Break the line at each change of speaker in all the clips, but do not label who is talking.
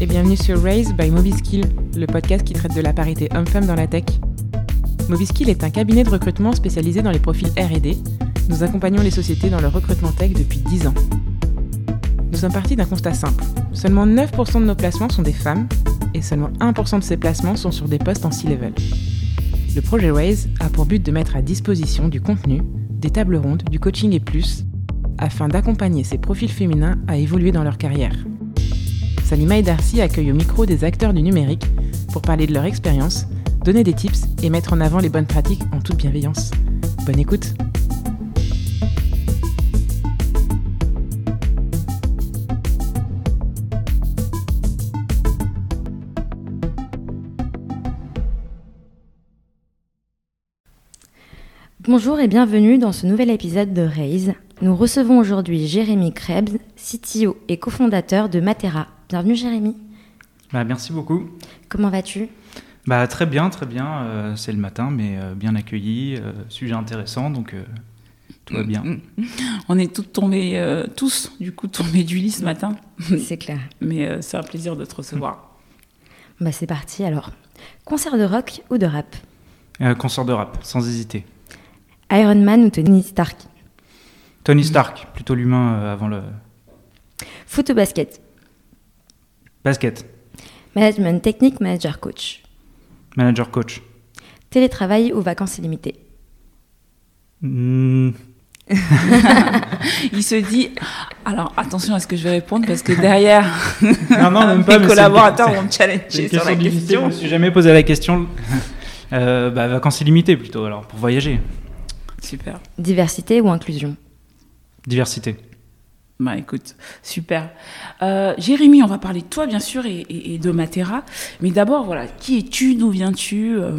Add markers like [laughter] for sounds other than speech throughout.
et bienvenue sur Raise by Mobiskill, le podcast qui traite de la parité homme-femme dans la tech. Mobiskill est un cabinet de recrutement spécialisé dans les profils R&D. Nous accompagnons les sociétés dans leur recrutement tech depuis 10 ans. Nous sommes partis d'un constat simple. Seulement 9% de nos placements sont des femmes et seulement 1% de ces placements sont sur des postes en C-level. Le projet Raise a pour but de mettre à disposition du contenu, des tables rondes, du coaching et plus, afin d'accompagner ces profils féminins à évoluer dans leur carrière. Salima et Darcy accueillent au micro des acteurs du numérique pour parler de leur expérience, donner des tips et mettre en avant les bonnes pratiques en toute bienveillance. Bonne écoute
Bonjour et bienvenue dans ce nouvel épisode de Raise. Nous recevons aujourd'hui Jérémy Krebs, CTO et cofondateur de Matera, Bienvenue Jérémy.
Bah, merci beaucoup.
Comment vas-tu?
Bah, Très bien, très bien. Euh, c'est le matin, mais euh, bien accueilli. Euh, sujet intéressant, donc tout va bien.
On est tous tombés, tous, du coup, tombés du lit ce matin.
C'est clair.
mais c'est un plaisir de te recevoir.
Bah, c'est parti alors. Concert de rock ou de rap?
Concert de rap, sans hésiter.
Iron Man ou Tony Stark?
Tony Stark, plutôt l'humain avant le.
Foot ou basket?
Basket.
Management technique, manager coach.
Manager coach.
Télétravail ou vacances illimitées?
Hmm. [laughs]
Il se dit alors attention à ce que je vais répondre parce que derrière [laughs]
non, non, même pas, [laughs]
mes collaborateurs vont me challenger sur la question.
Je me suis jamais posé la question. Euh, bah, vacances illimitées plutôt alors pour voyager.
Super.
Diversité ou inclusion?
Diversité.
Bah écoute, super. Euh, Jérémy, on va parler de toi bien sûr et, de Matera. Mais d'abord, voilà, qui es-tu D'où viens-tu euh,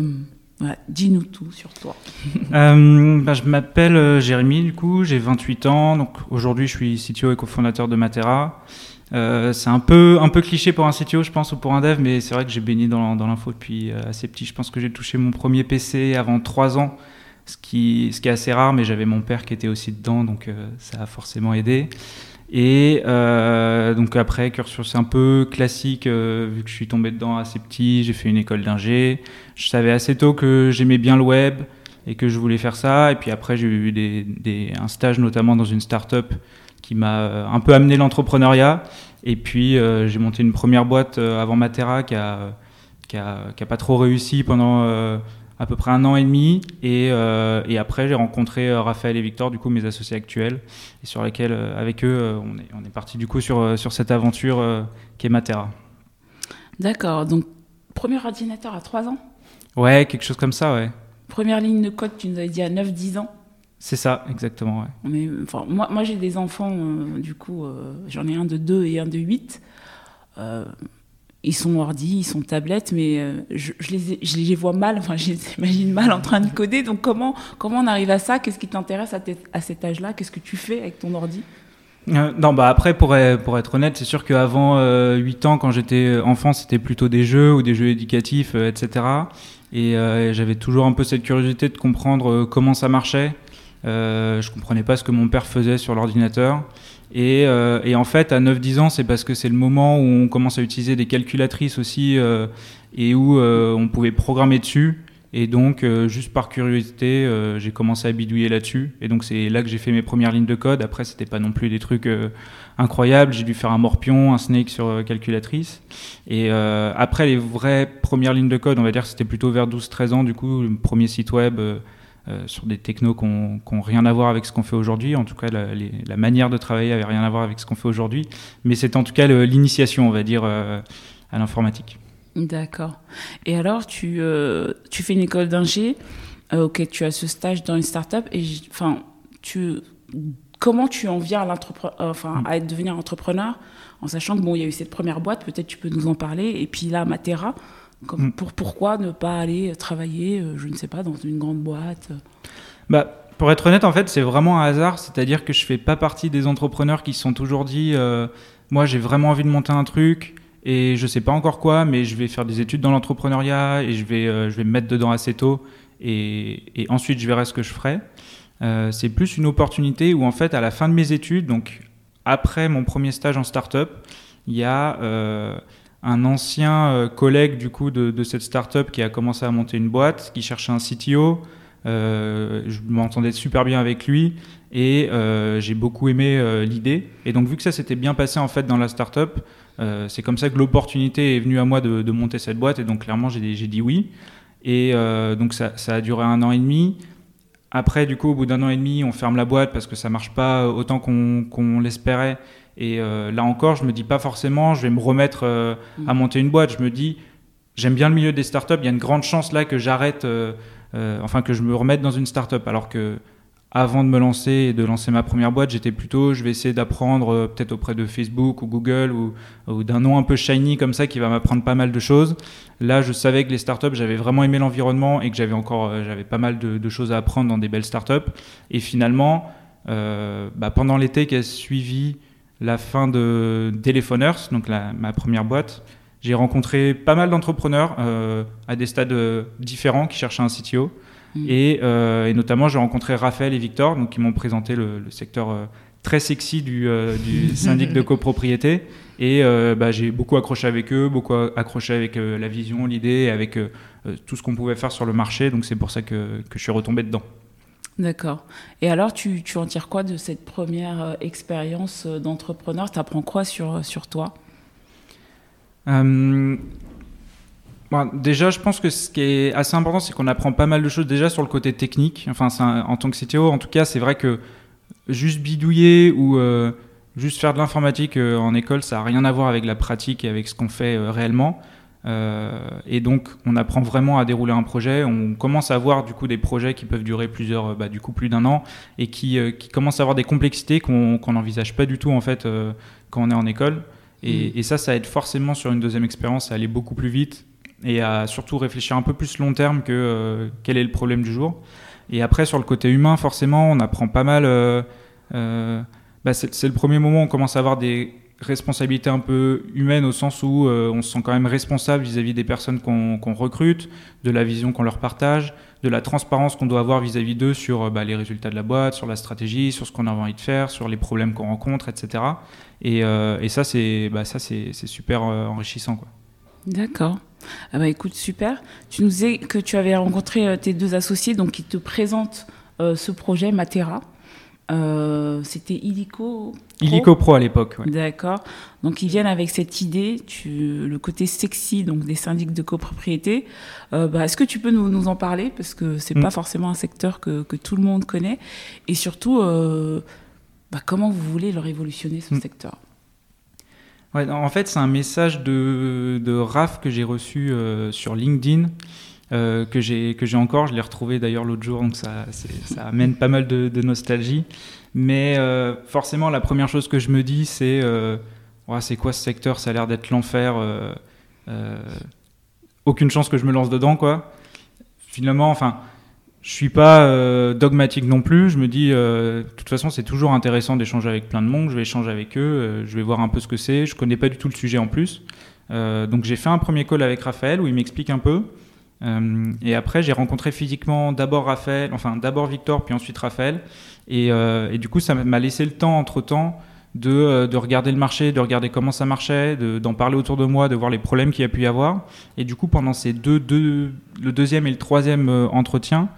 Dis-nous tout sur toi. [laughs]
Euh, bah, je m'appelle Jérémy, du coup, j'ai 28 ans. Donc aujourd'hui, je suis CTO et cofondateur de Matera. c'est un peu, un peu cliché pour un CTO, je pense, ou pour un dev, mais c'est vrai que j'ai baigné dans, dans l'info depuis assez petit. Je pense que j'ai touché mon premier PC avant 3 ans ce qui, ce qui est assez rare, mais j'avais mon père qui était aussi dedans, donc ça a forcément aidé. Et euh, donc après, cursus un peu classique, euh, vu que je suis tombé dedans assez petit, j'ai fait une école d'ingé. Je savais assez tôt que j'aimais bien le web et que je voulais faire ça. Et puis après, j'ai eu des, des, un stage notamment dans une start-up qui m'a euh, un peu amené l'entrepreneuriat. Et puis j'ai monté une première boîte avant Matera qui a, qui a, qui a pas trop réussi pendant à peu près un an et demi. Et, euh, et après, j'ai rencontré euh, Raphaël et Victor, du coup, mes associés actuels, et sur lesquels, euh, avec eux, on est, on est parti du coup sur, sur cette aventure qui est Matera.
D'accord. Donc, premier ordinateur à 3 ans?
Ouais, quelque chose comme ça, ouais.
Première ligne de code, tu nous avais dit à 9-10 ans?
C'est ça, exactement. Ouais.
Mais, enfin, moi, moi j'ai des enfants, du coup, j'en ai un de 2 et un de 8 ils sont ordi, ils sont tablettes, mais euh, je, les, je, les, vois mal, enfin, je les imagine mal en train de coder. Donc, comment, comment on arrive à ça? Qu'est-ce qui t'intéresse à, à, cet âge-là? Qu'est-ce que tu fais avec ton ordi?
Euh, non, bah après, pour, pour être honnête, c'est sûr qu'avant euh, 8 ans, quand j'étais enfant, c'était plutôt des jeux ou des jeux éducatifs, euh, etc. Et j'avais toujours un peu cette curiosité de comprendre comment ça marchait. je comprenais pas ce que mon père faisait sur l'ordinateur. Euh, et, en fait, à 9-10 ans, c'est parce que c'est le moment où on commence à utiliser des calculatrices aussi euh, et où euh, on pouvait programmer dessus. Et donc, juste par curiosité, j'ai commencé à bidouiller là-dessus. Et donc, c'est là que j'ai fait mes premières lignes de code. Après, c'était pas non plus des trucs incroyables. J'ai dû faire un morpion, un snake sur calculatrice. Et après, les vraies premières lignes de code, on va dire que c'était plutôt vers 12-13 ans, du coup, le premier site web euh, sur des technos qui n'ont rien à voir avec ce qu'on fait aujourd'hui. En tout cas, la, manière de travailler avait rien à voir avec ce qu'on fait aujourd'hui. Mais c'est en tout cas l'initiation, on va dire, euh, à l'informatique.
D'accord. Et alors, tu, euh, tu fais une école d'ingé. ok, tu as ce stage dans une start-up. Et enfin, tu, comment tu en viens à, enfin, à devenir entrepreneur en sachant que bon, il y a eu cette première boîte, peut-être tu peux nous en parler, et puis là, Matera, comme mm. pour, pourquoi ne pas aller travailler, euh, je ne sais pas, dans une grande boîte euh
bah, Pour être honnête, en fait, c'est vraiment un hasard. C'est-à-dire que je ne fais pas partie des entrepreneurs qui se sont toujours dit euh, Moi, j'ai vraiment envie de monter un truc et je ne sais pas encore quoi, mais je vais faire des études dans l'entrepreneuriat et je vais, je vais me mettre dedans assez tôt et, et ensuite je verrai ce que je ferai. c'est plus une opportunité où, en fait, à la fin de mes études, donc après mon premier stage en start-up, il y a un ancien collègue du coup de, cette startup qui a commencé à monter une boîte, qui cherchait un CTO. je m'entendais super bien avec lui et j'ai beaucoup aimé l'idée. Et donc vu que ça s'était bien passé en fait dans la startup, c'est comme ça que l'opportunité est venue à moi de, monter cette boîte et donc clairement j'ai dit oui. Et donc ça, ça, a duré un an et demi. Après, du coup, au bout d'un an et demi, on ferme la boîte parce que ça marche pas autant qu'on l'espérait. Et euh, là encore, je me dis pas forcément, je vais me remettre euh, à mm. monter une boîte. Je me dis, j'aime bien le milieu des startups. Il y a une grande chance là que j'arrête, euh, enfin que je me remette dans une startup. Alors que avant de me lancer et de lancer ma première boîte, j'étais plutôt, je vais essayer d'apprendre peut-être auprès de Facebook ou Google ou, d'un nom un peu shiny comme ça qui va m'apprendre pas mal de choses. Là, je savais que les startups, j'avais vraiment aimé l'environnement et que j'avais encore, j'avais pas mal de, choses à apprendre dans des belles startups. Et finalement, bah, pendant l'été qui a suivi la fin de Telephoners, donc ma première boîte, j'ai rencontré pas mal d'entrepreneurs à des stades différents qui cherchaient un CTO. Mm. Euh, et, notamment, j'ai rencontré Raphaël et Victor, donc, qui m'ont présenté le, secteur euh, très sexy du, euh, du [laughs] syndic de copropriété. Et bah, j'ai beaucoup accroché avec eux, beaucoup accroché avec la vision, l'idée, avec tout ce qu'on pouvait faire sur le marché. Donc c'est pour ça que, que, je suis retombé dedans.
D'accord. Et alors, tu, en tires quoi de cette première expérience d'entrepreneur? Tu apprends quoi sur, sur toi?
Déjà, je pense que ce qui est assez important, c'est qu'on apprend pas mal de choses déjà sur le côté technique. Enfin, en tant que CTO, en tout cas, c'est vrai que juste bidouiller ou euh, juste faire de l'informatique euh, en école, ça n'a rien à voir avec la pratique et avec ce qu'on fait euh, réellement. Et donc, on apprend vraiment à dérouler un projet. On commence à voir du coup des projets qui peuvent durer plusieurs, bah, du coup plus d'un an, et qui, qui, commencent à avoir des complexités qu'on n'envisage pas du tout en fait quand on est en école. Et, mmh. et, ça, ça aide forcément sur une deuxième expérience à aller beaucoup plus vite et à surtout réfléchir un peu plus long terme que euh, quel est le problème du jour. Et après, sur le côté humain, forcément, on apprend pas mal. Euh, euh, bah, c'est le premier moment où on commence à avoir des responsabilités un peu humaines au sens où on se sent quand même responsable vis-à-vis des personnes qu'on recrute, de la vision qu'on leur partage, de la transparence qu'on doit avoir vis-à-vis d'eux sur bah, les résultats de la boîte, sur la stratégie, sur ce qu'on a envie de faire, sur les problèmes qu'on rencontre, etc. Et, et ça, c'est bah, super enrichissant.
D'accord. Ah bah écoute, super. Tu nous disais que tu avais rencontré euh, tes deux associés, donc qui te présentent euh, ce projet Matera. Euh, c'était Illico
Pro. Illico Pro à l'époque.
D'accord. Donc ils viennent avec cette idée, tu, le côté sexy donc des syndics de copropriété. Bah, est-ce que tu peux nous, en parler? Parce que c'est n'est mm. pas forcément un secteur que, tout le monde connaît et surtout bah, comment vous voulez le révolutionner ce mm. secteur?
En fait, c'est un message de, de RAF que j'ai reçu euh, sur LinkedIn, euh, que j'ai encore. Je l'ai retrouvé d'ailleurs l'autre jour, donc ça, amène pas mal de, nostalgie. Mais euh, forcément, la première chose que je me dis, c'est c'est quoi ce secteur? Ça a l'air d'être l'enfer. aucune chance que je me lance dedans, quoi. Finalement, enfin je suis pas euh, dogmatique non plus. Je me dis, euh, de toute façon, c'est toujours intéressant d'échanger avec plein de monde. Je vais échanger avec eux. Euh, je vais voir un peu ce que c'est. Je connais pas du tout le sujet en plus. donc j'ai fait un premier call avec Raphaël où il m'explique un peu. Et après, j'ai rencontré physiquement d'abord Raphaël, enfin d'abord Victor, puis ensuite Raphaël. Et, et du coup, ça m'a laissé le temps entre temps de, de, regarder le marché, de regarder comment ça marchait, d'en parler autour de moi, de voir les problèmes qu'il y a pu y avoir. Et du coup, pendant ces deux, le deuxième et le troisième entretien,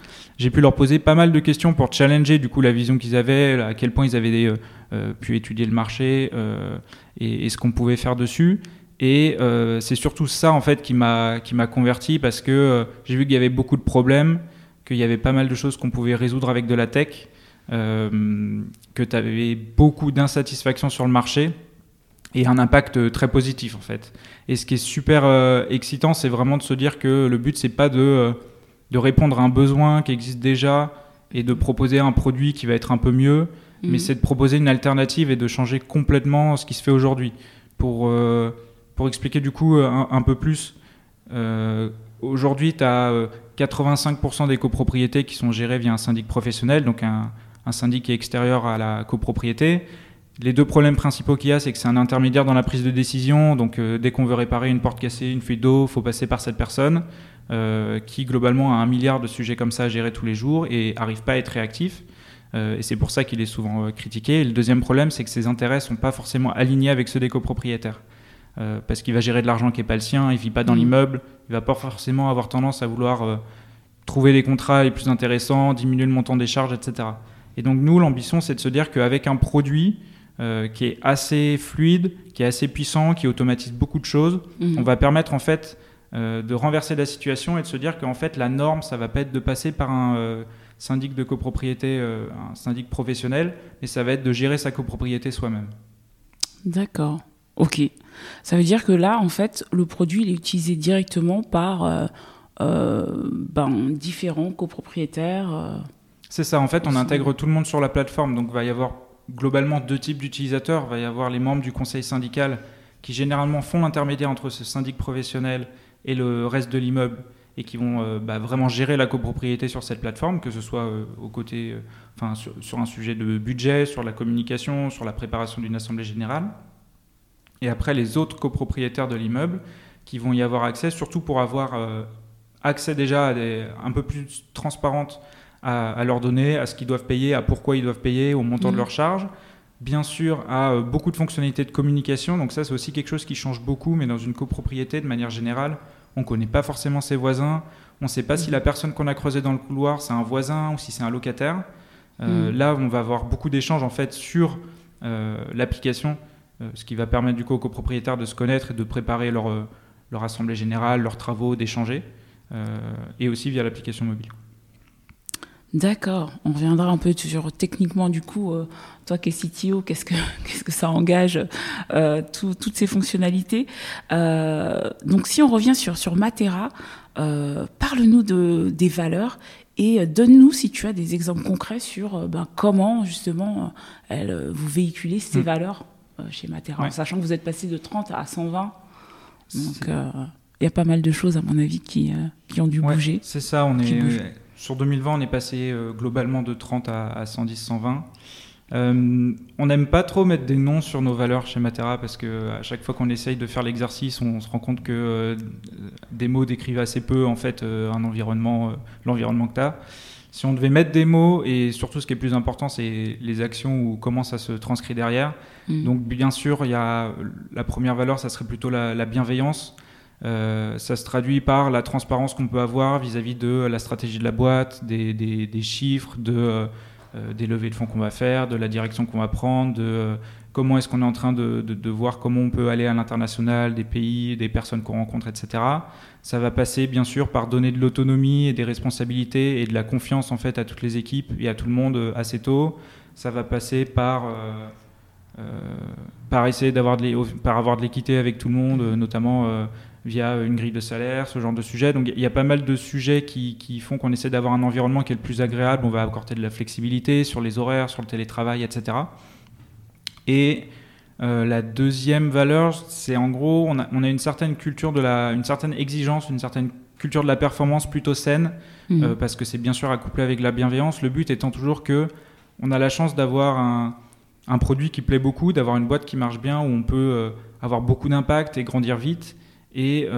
j'ai pu leur poser pas mal de questions pour challenger du coup la vision qu'ils avaient, à quel point ils avaient euh, euh, pu étudier le marché euh, et, ce qu'on pouvait faire dessus. Et c'est surtout ça en fait qui m'a qui m'a converti parce que j'ai vu qu'il y avait beaucoup de problèmes, qu'il y avait pas mal de choses qu'on pouvait résoudre avec de la tech, que tu avais beaucoup d'insatisfaction sur le marché et un impact très positif en fait. Et ce qui est super excitant, c'est vraiment de se dire que le but c'est pas de de répondre à un besoin qui existe déjà et de proposer un produit qui va être un peu mieux, mais mhm. c'est de proposer une alternative et de changer complètement ce qui se fait aujourd'hui. Pour, euh, pour expliquer du coup un, peu plus, euh, aujourd'hui tu as 85% des copropriétés qui sont gérées via un syndic professionnel, donc un, syndic qui est extérieur à la copropriété. Les deux problèmes principaux qu'il y a, c'est que c'est un intermédiaire dans la prise de décision. Donc, euh, dès qu'on veut réparer une porte cassée, une fuite d'eau, il faut passer par cette personne. Euh, qui globalement a un milliard de sujets comme ça à gérer tous les jours et arrive pas à être réactif. Euh, et c'est pour ça qu'il est souvent euh, critiqué. Et le deuxième problème, c'est que ses intérêts sont pas forcément alignés avec ceux des copropriétaires. Parce qu'il va gérer de l'argent qui n'est pas le sien, il vit pas dans
Mhm.
l'immeuble, il va pas forcément avoir tendance à vouloir euh, trouver les contrats les plus intéressants, diminuer le montant des charges, etc. Et donc nous, l'ambition, c'est de se dire qu'avec un produit euh, qui est assez fluide, qui est assez puissant, qui automatise beaucoup de choses,
Mhm.
on va permettre en fait euh, de renverser la situation et de se dire qu'en fait la norme, ça va pas être de passer par un euh, syndic de copropriété, euh, un syndic professionnel, mais ça va être de gérer sa copropriété soi-même.
D'accord. Ok. Ça veut dire que là, en fait, le produit il est utilisé directement par euh, euh, ben, différents copropriétaires. euh.
C'est ça, en fait, on intègre tout le monde sur la plateforme, donc il va y avoir globalement deux types d'utilisateurs. Il va y avoir les membres du conseil syndical qui généralement font l'intermédiaire entre ce syndic professionnel et le reste de l'immeuble et qui vont euh, bah, vraiment gérer la copropriété sur cette plateforme, que ce soit euh, au côté, euh, enfin, sur, sur un sujet de budget, sur la communication, sur la préparation d'une assemblée générale. Et après, les autres copropriétaires de l'immeuble qui vont y avoir accès, surtout pour avoir euh, accès déjà à des, un peu plus transparente à, à leurs données, à ce qu'ils doivent payer, à pourquoi ils doivent payer, au montant de leurs charges. Bien sûr, à euh, beaucoup de fonctionnalités de communication. Donc ça, c'est aussi quelque chose qui change beaucoup, mais dans une copropriété, de manière générale, on ne connaît pas forcément ses voisins. On ne sait pas si
Mhm.
la personne qu'on a creusée dans le couloir, c'est un voisin ou si c'est un locataire. Euh,
Mhm.
Là, on va avoir beaucoup d'échanges en fait sur l'application, ce qui va permettre du coup aux copropriétaires de se connaître et de préparer leur, euh, leur assemblée générale, leurs travaux, d'échanger, euh, et aussi via l'application mobile.
D'accord. On reviendra un peu sur techniquement, du coup, euh, toi qui es CTO, qu'est-ce que, [laughs] qu'est-ce que ça engage, euh, tout- toutes ces fonctionnalités. Euh, donc, si on revient sur, sur Matera, euh, parle-nous de, des valeurs et euh, donne-nous, si tu as des exemples concrets sur euh, ben, comment, justement, euh, euh, vous véhiculez ces
Mm.
valeurs euh, chez Matera,
Ouais.
en sachant que vous êtes passé de 30 à 120. Donc, euh, il y a pas mal de choses, à mon avis, qui, euh, qui ont dû
Ouais,
bouger.
C'est ça, on est
bouge.
sur 2020, on est passé euh, globalement de 30 à, à 110, 120. Euh, on n'aime pas trop mettre des noms sur nos valeurs chez Matera parce que à chaque fois qu'on essaye de faire l'exercice, on se rend compte que euh, des mots décrivent assez peu en fait euh, un environnement, euh, l'environnement que tu as. Si on devait mettre des mots et surtout ce qui est plus important, c'est les actions ou comment ça se transcrit derrière.
Mm.
Donc bien sûr, il y a la première valeur, ça serait plutôt la, la bienveillance. Euh, ça se traduit par la transparence qu'on peut avoir vis-à-vis de la stratégie de la boîte, des, des- des chiffres, de, euh, euh, des levées de fonds qu'on va faire, de la direction qu'on va prendre, de comment est-ce qu'on est en train de, voir comment on peut aller à l'international, des pays, des personnes qu'on rencontre, etc. Ça va passer bien sûr par donner de l'autonomie et des responsabilités et de la confiance en fait à toutes les équipes et à tout le monde euh, assez tôt. Ça va passer par euh, euh, par essayer d'avoir de avoir de l'équité avec tout le monde, notamment via une grille de salaire, ce genre de sujet. Donc il y a pas mal de sujets qui, qui font qu'on essaie d'avoir un environnement qui est le plus agréable. On va apporter de la flexibilité sur les horaires, sur le télétravail, etc. Et euh, la deuxième valeur, c'est en gros, on a, on a une certaine culture de la, une certaine exigence, une certaine culture de la performance plutôt saine,
Mm.
euh, parce que c'est bien sûr accouplé avec la bienveillance. Le but étant toujours que on a la chance d'avoir un, un produit qui plaît beaucoup, d'avoir une boîte qui marche bien, où on peut euh, avoir beaucoup d'impact et grandir vite. Et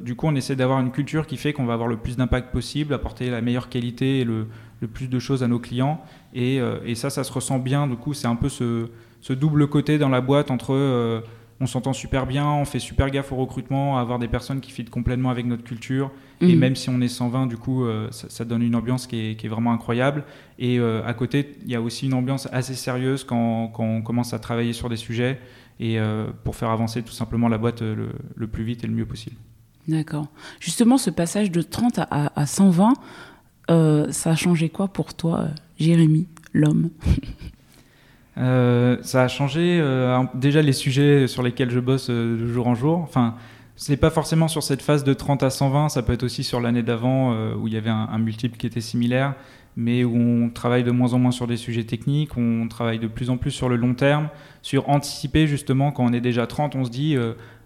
du coup, on essaie d'avoir une culture qui fait qu'on va avoir le plus d'impact possible, apporter la meilleure qualité et le, le plus de choses à nos clients. Et, et ça, ça se ressent bien. Du coup, c'est un peu ce, ce double côté dans la boîte entre euh, on s'entend super bien, on fait super gaffe au recrutement, à avoir des personnes qui fit complètement avec notre culture. Et
Mm.
même si on est 120, du coup, euh, ça, ça donne une ambiance qui est, qui est vraiment incroyable. Et euh, à côté, il y a aussi une ambiance assez sérieuse quand, quand on commence à travailler sur des sujets et pour faire avancer tout simplement la boîte le, le plus vite et le mieux possible.
D'accord. Justement, ce passage de 30 à, à- à 120, euh, ça a changé quoi pour toi, Jérémy, l'homme?
Euh, ça a changé euh, déjà les sujets sur lesquels je bosse euh, de jour en jour. Enfin, c'est pas forcément sur cette phase de 30 à 120, ça peut être aussi sur l'année d'avant où il y avait un, un multiple qui était similaire, mais où on travaille de moins en moins sur des sujets techniques, on travaille de plus en plus sur le long terme, sur anticiper justement quand on est déjà 30, on se dit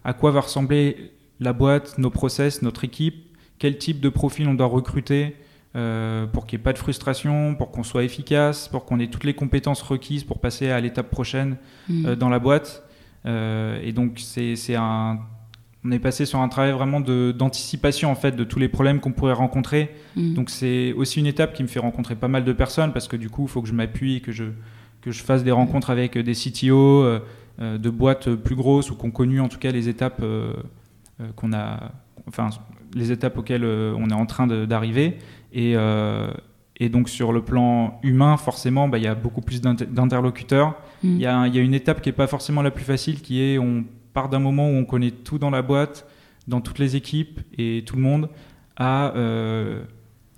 à quoi va ressembler la boîte, nos process, notre équipe, quel type de profil on doit recruter euh, pour qu'il n'y ait pas de frustration, pour qu'on soit efficace, pour qu'on ait toutes les compétences requises pour passer à l'étape prochaine
Mm.
euh, dans la boîte. Euh, et donc c'est c'est un, on est passé sur un travail vraiment de- d'anticipation en fait de tous les problèmes qu'on pourrait rencontrer.
Mm.
Donc c'est aussi une étape qui me fait rencontrer pas mal de personnes parce que du coup il faut que je m'appuie, que je que je fasse des rencontres avec des CTO de boîtes plus grosses ou qui ont connu en tout cas les étapes qu'on a, enfin les étapes auxquelles on est en train d'arriver. Et, et donc sur le plan humain, forcément, bah, il y a beaucoup plus d'interlocuteurs. Mm. Il y, a une étape qui n'est pas forcément la plus facile, qui est on part d'un moment où on connaît tout dans la boîte, dans toutes les équipes et tout le monde, à euh,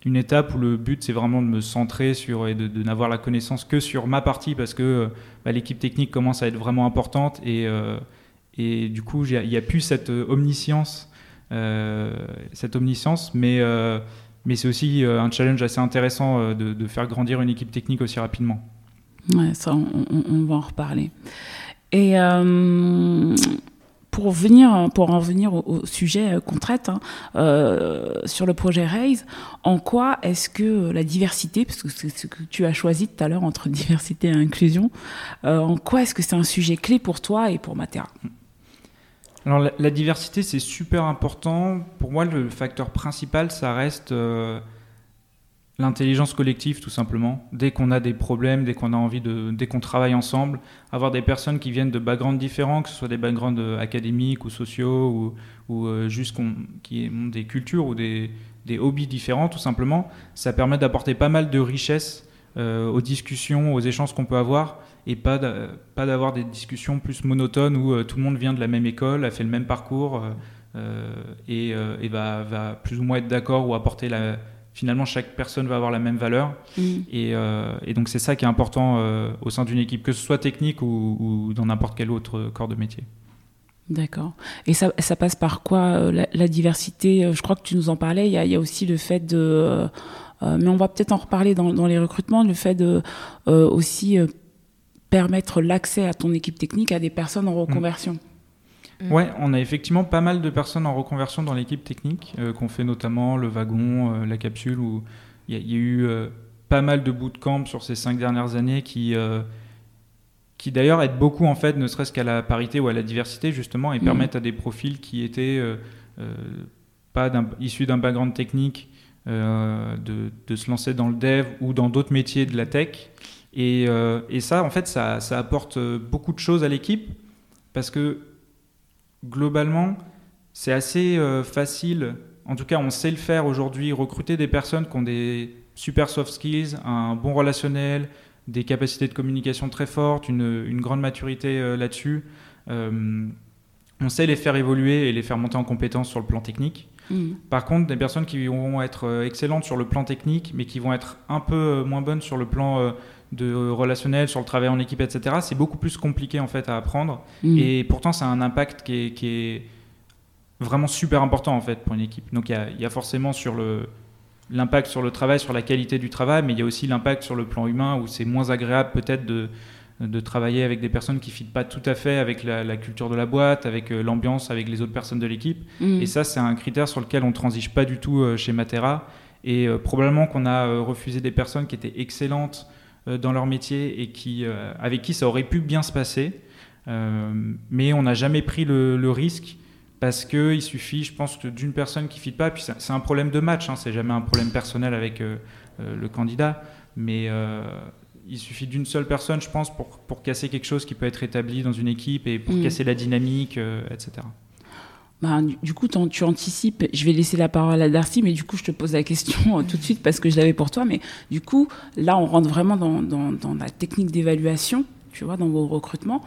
une étape où le but c'est vraiment de me centrer sur et de, n'avoir la connaissance que sur ma partie parce que bah, l'équipe technique commence à être vraiment importante et, euh, et du coup il n'y a, plus cette omniscience, euh, cette omniscience, mais mais c'est aussi un challenge assez intéressant de, de, faire grandir une équipe technique aussi rapidement.
Ouais, ça, on, va en reparler. Et euh, pour, venir, pour en venir au, sujet qu'on traite hein, euh, sur le projet Raise, en quoi est-ce que la diversité, parce que c'est ce que tu as choisi tout à l'heure entre [laughs] diversité et inclusion, euh, en quoi est-ce que c'est un sujet clé pour toi et pour Matera?
Alors la, diversité c'est super important. Pour moi le facteur principal ça reste l'intelligence collective tout simplement. Dès qu'on a des problèmes, dès qu'on a envie de, dès qu'on travaille ensemble, avoir des personnes qui viennent de backgrounds différents, que ce soit des backgrounds euh, académiques ou sociaux ou, ou euh, juste qui ont des cultures ou des, des, hobbies différents tout simplement, ça permet d'apporter pas mal de richesse euh, aux discussions, aux échanges qu'on peut avoir et pas pas d'avoir des discussions plus monotones où tout le monde vient de la même école, a fait le même parcours et, et va, va, plus ou moins être d'accord ou apporter la finalement chaque personne va avoir la même valeur. Mm. Euh, et, donc c'est ça qui est important euh, au sein d'une équipe, que ce soit technique ou, dans n'importe quel autre corps de métier.
D'accord. Et ça, ça, passe par quoi euh, la, diversité Je crois que tu nous en parlais. Il y a, aussi le fait de, mais on va peut-être en reparler dans, dans, les recrutements, le fait de aussi permettre l'accès à ton équipe technique à des personnes en reconversion.
Mm. Ouais, on a effectivement pas mal de personnes en reconversion dans l'équipe technique, euh, qu'on fait notamment le wagon, euh, la capsule, où il y, a eu euh, pas mal de bootcamps sur ces cinq dernières années qui, qui d'ailleurs aident beaucoup, en fait, ne serait-ce qu'à la parité ou à la diversité, justement, et mm. permettent à des profils qui étaient pas issus d'un background technique de, de, se lancer dans le dev ou dans d'autres métiers de la tech. Et, et ça, en fait, ça, ça apporte beaucoup de choses à l'équipe parce que globalement, c'est assez euh, facile. En tout cas, on sait le faire aujourd'hui, recruter des personnes qui ont des super soft skills, un bon relationnel, des capacités de communication très fortes, une, grande maturité euh, là-dessus. Euh, on sait les faire évoluer et les faire monter en compétences sur le plan technique. Mmh. Par contre, des personnes qui vont être excellentes sur le plan technique, mais qui vont être un peu moins bonnes sur le plan de relationnel, sur le travail en équipe, etc., c'est beaucoup plus compliqué en fait à apprendre. Mm. Et pourtant, ça a un impact qui est, qui est, vraiment super important en fait pour une équipe. Donc il y, a, forcément sur le l'impact sur le travail, sur la qualité du travail, mais il y a aussi l'impact sur le plan humain où c'est moins agréable peut-être de, de travailler avec des personnes qui ne fitent pas tout à fait avec la, culture de la boîte, avec euh, l'ambiance, avec les autres personnes de l'équipe. Mm. Et ça, c'est un critère sur lequel on transige pas du tout euh, chez Matera. Et euh, probablement qu'on a refusé des personnes qui étaient excellentes dans leur métier et qui, euh, avec qui ça aurait pu bien se passer. Euh, mais on n'a jamais pris le, risque parce qu'il suffit, je pense, d'une personne qui ne fit pas. Puis c'est un problème de match, hein, c'est jamais un problème personnel avec le candidat, mais il suffit d'une seule personne, je pense, pour, pour, casser quelque chose qui peut être établi dans une équipe et pour mm. casser la dynamique, etc.
Bah, du, coup, tu anticipes. Je vais laisser la parole à Darcy, mais du coup, je te pose la question euh, tout de suite parce que je l'avais pour toi. Mais du coup, là, on rentre vraiment dans, dans, la technique d'évaluation, tu vois, dans vos recrutements.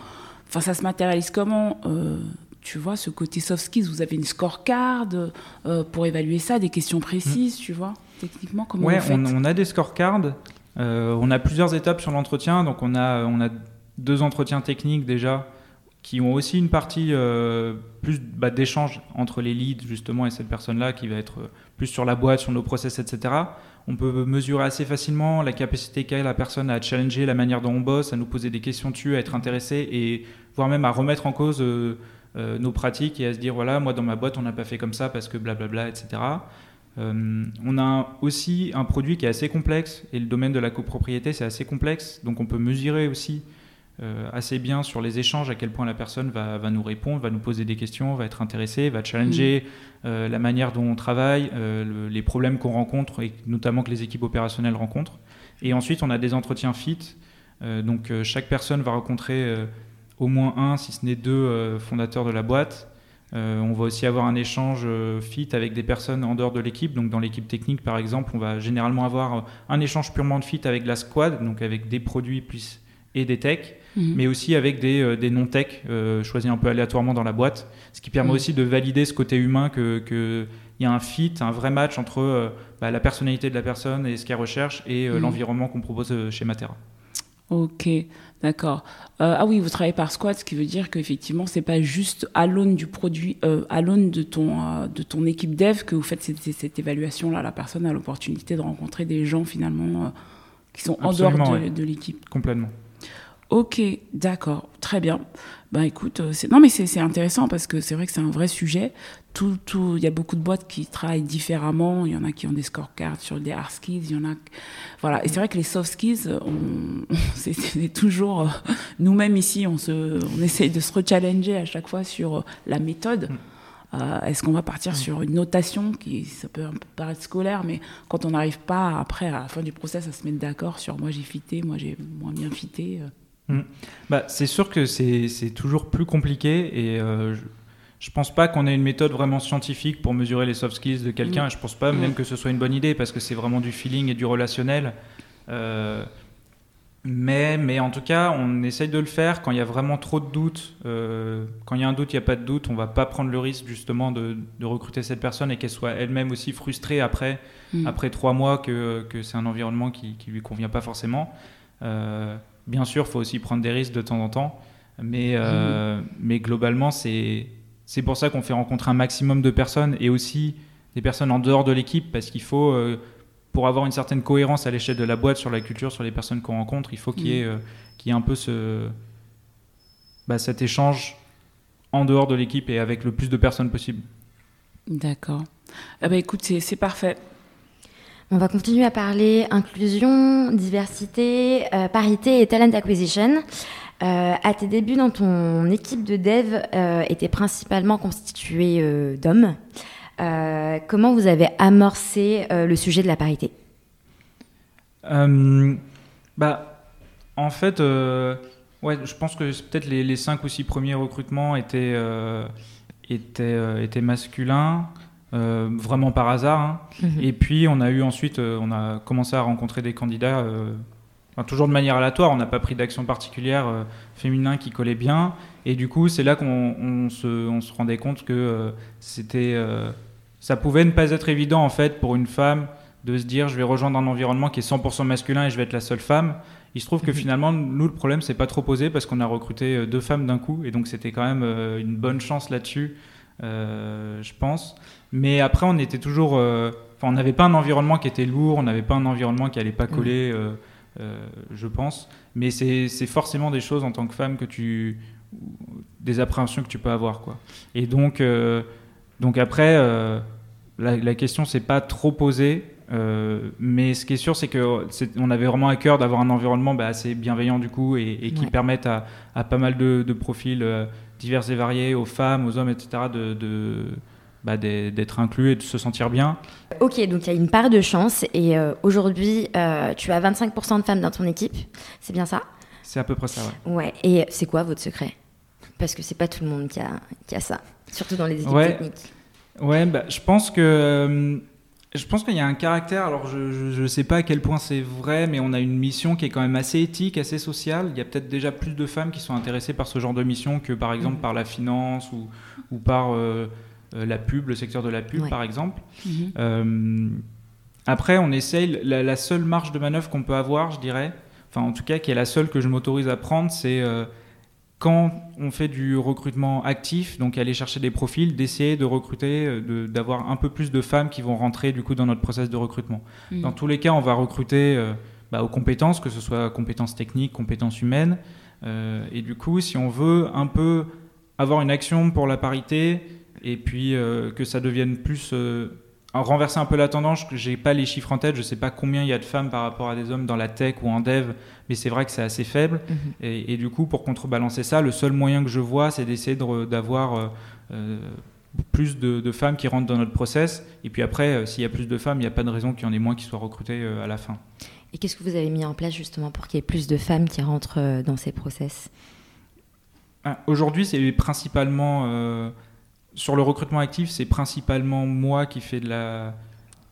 Enfin, ça se matérialise comment euh, Tu vois, ce côté soft skills, vous avez une scorecard euh, pour évaluer ça, des questions précises, tu vois, techniquement, comment
ouais, on, on, a des scorecards. on a plusieurs étapes sur l'entretien. Donc, on a, on a deux entretiens techniques déjà qui ont aussi une partie euh, plus bah, d'échange entre les leads justement et cette personne-là qui va être euh, plus sur la boîte, sur nos process, etc. On peut mesurer assez facilement la capacité qu'a la personne à challenger la manière dont on bosse, à nous poser des questions dessus, à être intéressé et voire même à remettre en cause euh, nos pratiques et à se dire voilà, moi dans ma boîte on n'a pas fait comme ça parce que blablabla, etc. on a aussi un produit qui est assez complexe et le domaine de la copropriété c'est assez complexe, donc on peut mesurer aussi euh, assez bien sur les échanges, à quel point la personne va, va, nous répondre, va nous poser des questions, va être intéressée, va challenger mm. euh, la manière dont on travaille, euh, les problèmes qu'on rencontre et notamment que les équipes opérationnelles rencontrent. Et ensuite, on a des entretiens fit donc chaque personne va rencontrer au moins un, si ce n'est deux fondateurs de la boîte. on va aussi avoir un échange fit avec des personnes en dehors de l'équipe. Donc dans l'équipe technique, par exemple, on va généralement avoir un échange purement de fit avec la squad, donc avec des produits plus et des techs, mhm. mais aussi avec des, des non-tech choisis un peu aléatoirement dans la boîte, ce qui permet mhm. aussi de valider ce côté humain que, que il y a un fit, un vrai match entre euh, bah, la personnalité de la personne et ce qu'elle recherche et euh, mm. l'environnement qu'on propose euh, chez Matera.
Ok, d'accord. ah oui, vous travaillez par squad, ce qui veut dire qu'effectivement, c'est pas juste à l'aune du produit, à l'aune de ton de ton équipe dev que vous faites cette, cette évaluation-là. La personne a l'opportunité de rencontrer des gens finalement qui sont en dehors de, de l'équipe.
Complètement.
Ok, d'accord, très bien. Ben écoute, non mais c'est intéressant parce que c'est vrai que c'est un vrai sujet tout, tout, il y a beaucoup de boîtes qui travaillent différemment. Il y en a qui ont des scorecards sur des hard skills. Il y en a, voilà. Et c'est vrai que les soft skills, [laughs] c'est toujours euh, nous-mêmes ici, on se, on essaye de se rechallenger à chaque fois sur euh, la méthode. Mm. Euh, est-ce qu'on va partir mm. sur une notation qui, ça peut paraître scolaire, mais quand on n'arrive pas après à la fin du process à se mettre d'accord sur moi j'ai fité, moi j'ai moins bien fité.
Mm. Bah, c'est sûr que c'est toujours plus compliqué et je pense pas qu'on ait une méthode vraiment scientifique pour mesurer les soft skills de quelqu'un. Mm. Je pense pas même que ce soit une bonne idée parce que c'est vraiment du feeling et du relationnel. Euh, mais, mais en tout cas, on essaye de le faire quand il y a vraiment trop de doutes. Euh, quand il y a un doute, il n'y a pas de doute. On va pas prendre le risque justement de, de recruter cette personne et qu'elle soit elle-même aussi frustrée après, mm. après trois mois que, que c'est un environnement qui ne lui convient pas forcément. Euh, bien sûr, il faut aussi prendre des risques de temps en temps. Mais, mm. mais globalement, c'est pour ça qu'on fait rencontrer un maximum de personnes et aussi des personnes en dehors de l'équipe parce qu'il faut, euh, pour avoir une certaine cohérence à l'échelle de la boîte sur la culture, sur les personnes qu'on rencontre, il faut qu'il y, ait, mm. euh, un peu ce, bah, cet échange en dehors de l'équipe et avec le plus de personnes possible.
D'accord. Ah bah écoute, c'est parfait.
On va continuer à parler inclusion, diversité, euh, parité et talent acquisition. Euh, à tes débuts dans ton équipe de dev euh, était principalement constituée d'hommes. comment vous avez amorcé le sujet de la parité?
Bah, En fait, je pense que peut-être les, les, cinq ou six premiers recrutements étaient masculins. Vraiment par hasard. Hein. Mhm. Et puis on a eu ensuite, on a commencé à rencontrer des candidats toujours de manière aléatoire, on n'a pas pris d'action particulière euh, féminin qui collait bien. Et du coup, c'est là qu'on se, rendait compte que euh, c'était, euh, ça pouvait ne pas être évident en fait pour une femme de se dire je vais rejoindre un environnement qui est 100% masculin et je vais être la seule femme. Il se trouve que mhm. finalement, nous, le problème, c'est pas trop posé parce qu'on a recruté deux femmes d'un coup et donc c'était quand même une bonne chance là-dessus, je pense. Mais après, on était toujours, enfin, on n'avait pas un environnement qui était lourd, on n'avait pas un environnement qui allait pas coller. Euh, je pense. Mais c'est forcément des choses en tant que femme que tu. des appréhensions que tu peux avoir. Quoi. Et donc, euh, donc après, euh, la, la, question s'est pas trop posée. mais ce qui est sûr, c'est qu'on avait vraiment à cœur d'avoir un environnement bah, assez bienveillant du coup et, qui permette à, pas mal de, profils divers et variés, aux femmes, aux hommes, etc., de bah, d'être inclus et de se sentir bien.
Ok, donc il y a une part de chance et euh, aujourd'hui euh, tu as 25% de femmes dans ton équipe, c'est bien ça?
C'est à peu près ça, ouais.
Ouais, et c'est quoi votre secret? Parce que c'est pas tout le monde qui a, qui a ça, surtout dans les équipes techniques.
Ouais, bah, je pense que. Euh, je pense qu'il y a un caractère, alors je ne sais pas à quel point c'est vrai, mais on a une mission qui est quand même assez éthique, assez sociale. Il y a peut-être déjà plus de femmes qui sont intéressées par ce genre de mission que par exemple mmh. par la finance ou, ou par euh, la pub, le secteur de la pub par exemple. Mhm. Euh, après, on essaye, la, seule marge de manœuvre qu'on peut avoir, je dirais, enfin en tout cas qui est la seule que je m'autorise à prendre, c'est euh, quand on fait du recrutement actif, donc aller chercher des profils, d'essayer de recruter, d'avoir un peu plus de femmes qui vont rentrer du coup dans notre process de recrutement. Mhm. Dans tous les cas, on va recruter bah, aux compétences, que ce soit compétences techniques, compétences humaines. et du coup, si on veut un peu avoir une action pour la parité, et puis euh, que ça devienne plus euh, renverser un peu la tendance, je n'ai pas les chiffres en tête, je ne sais pas combien il y a de femmes par rapport à des hommes dans la tech ou en dev, mais c'est vrai que c'est assez faible. Mhm. et, du coup, pour contrebalancer ça, le seul moyen que je vois, c'est d'essayer d'avoir euh, plus de, femmes qui rentrent dans notre process. Et puis après, s'il y a plus de femmes, il n'y a pas de raison qu'il y en ait moins qui soient recrutées à la fin.
Et qu'est-ce que vous avez mis en place justement pour qu'il y ait plus de femmes qui rentrent dans ces process?
Ah, Aujourd'hui, c'est principalement sur le recrutement actif, c'est principalement moi qui fais de la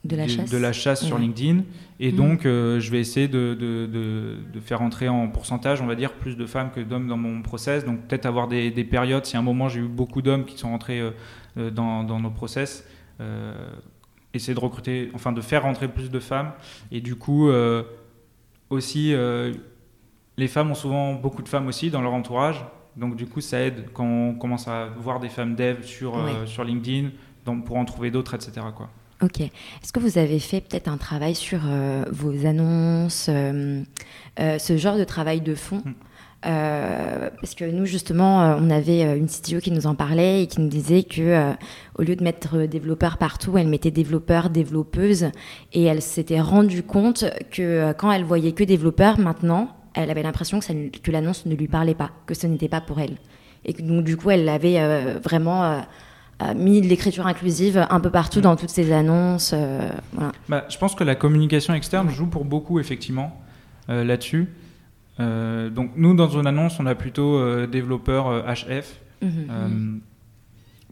de la chasse,
de la chasse sur LinkedIn. Et mmh. donc, euh, je vais essayer de, de, de, faire entrer en pourcentage, on va dire, plus de femmes que d'hommes dans mon process. Donc, peut-être avoir des, des, périodes. Si à un moment, j'ai eu beaucoup d'hommes qui sont rentrés euh, euh, dans, dans, nos process, essayer de recruter, enfin, de faire rentrer plus de femmes. Et du coup, aussi, les femmes ont souvent beaucoup de femmes aussi dans leur entourage. Donc, du coup, ça aide quand on commence à voir des femmes dev sur, sur LinkedIn, donc pour en trouver d'autres, etc. Quoi.
Ok. Est-ce que vous avez fait peut-être un travail sur euh, vos annonces, euh, euh, ce genre de travail de fond hmm. parce que nous, justement, on avait une CTO qui nous en parlait et qui nous disait que au lieu de mettre développeurs partout, elle mettait développeurs, développeuses. Et elle s'était rendue compte que quand elle voyait que développeurs, maintenant, elle avait l'impression que, que l'annonce ne lui parlait pas, que ce n'était pas pour elle. Et que donc, du coup, elle avait vraiment mis de l'écriture inclusive un peu partout mm. dans toutes ces annonces. Euh,
bah, je pense que la communication externe joue pour beaucoup, effectivement, euh, là-dessus. Euh, donc, nous, dans une annonce, on a plutôt développeur HF.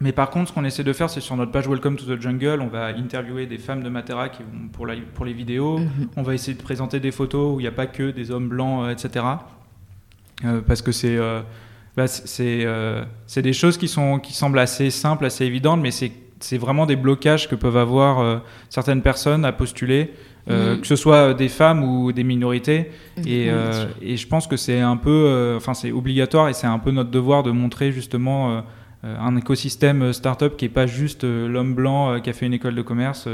Mais par contre, ce qu'on essaie de faire, c'est sur notre page Welcome to the Jungle, on va interviewer des femmes de Matera qui vont pour, la, pour les vidéos. Mhm. On va essayer de présenter des photos où il n'y a pas que des hommes blancs, etc. parce que c'est bah, euh, c'est des choses qui, sont, qui semblent assez simples, assez évidentes, mais c'est vraiment des blocages que peuvent avoir euh, certaines personnes à postuler, euh, mhm. que ce soit des femmes ou des minorités. Mhm. Et, et, je pense que c'est un peu, enfin c'est obligatoire et c'est un peu notre devoir de montrer justement un écosystème startup qui n'est pas juste l'homme blanc qui a fait une école de commerce,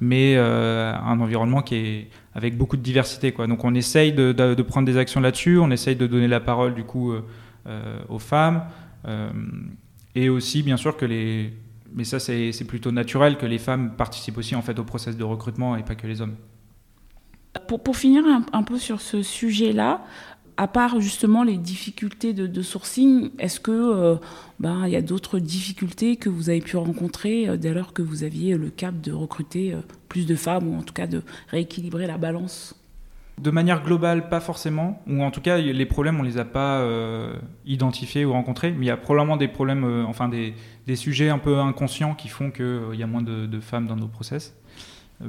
mais un environnement qui est avec beaucoup de diversité. Quoi. Donc on essaye de, prendre des actions là-dessus, on essaye de donner la parole du coup euh, aux femmes. Euh, et aussi, bien sûr, que les. Mais ça, c'est plutôt naturel que les femmes participent aussi en fait au process de recrutement et pas que les hommes.
Pour, pour finir un, peu sur ce sujet-là, à part justement les difficultés de, sourcing, est-ce que euh, ben, il y a d'autres difficultés que vous avez pu rencontrer dès lors que vous aviez le cap de recruter plus de femmes ou en tout cas de rééquilibrer la balance?
De manière globale, pas forcément, ou en tout cas, les problèmes, on les a pas euh, identifiés ou rencontrés, mais il y a probablement des problèmes, euh, enfin des, sujets un peu inconscients qui font qu'il euh, y a moins de, femmes dans nos process.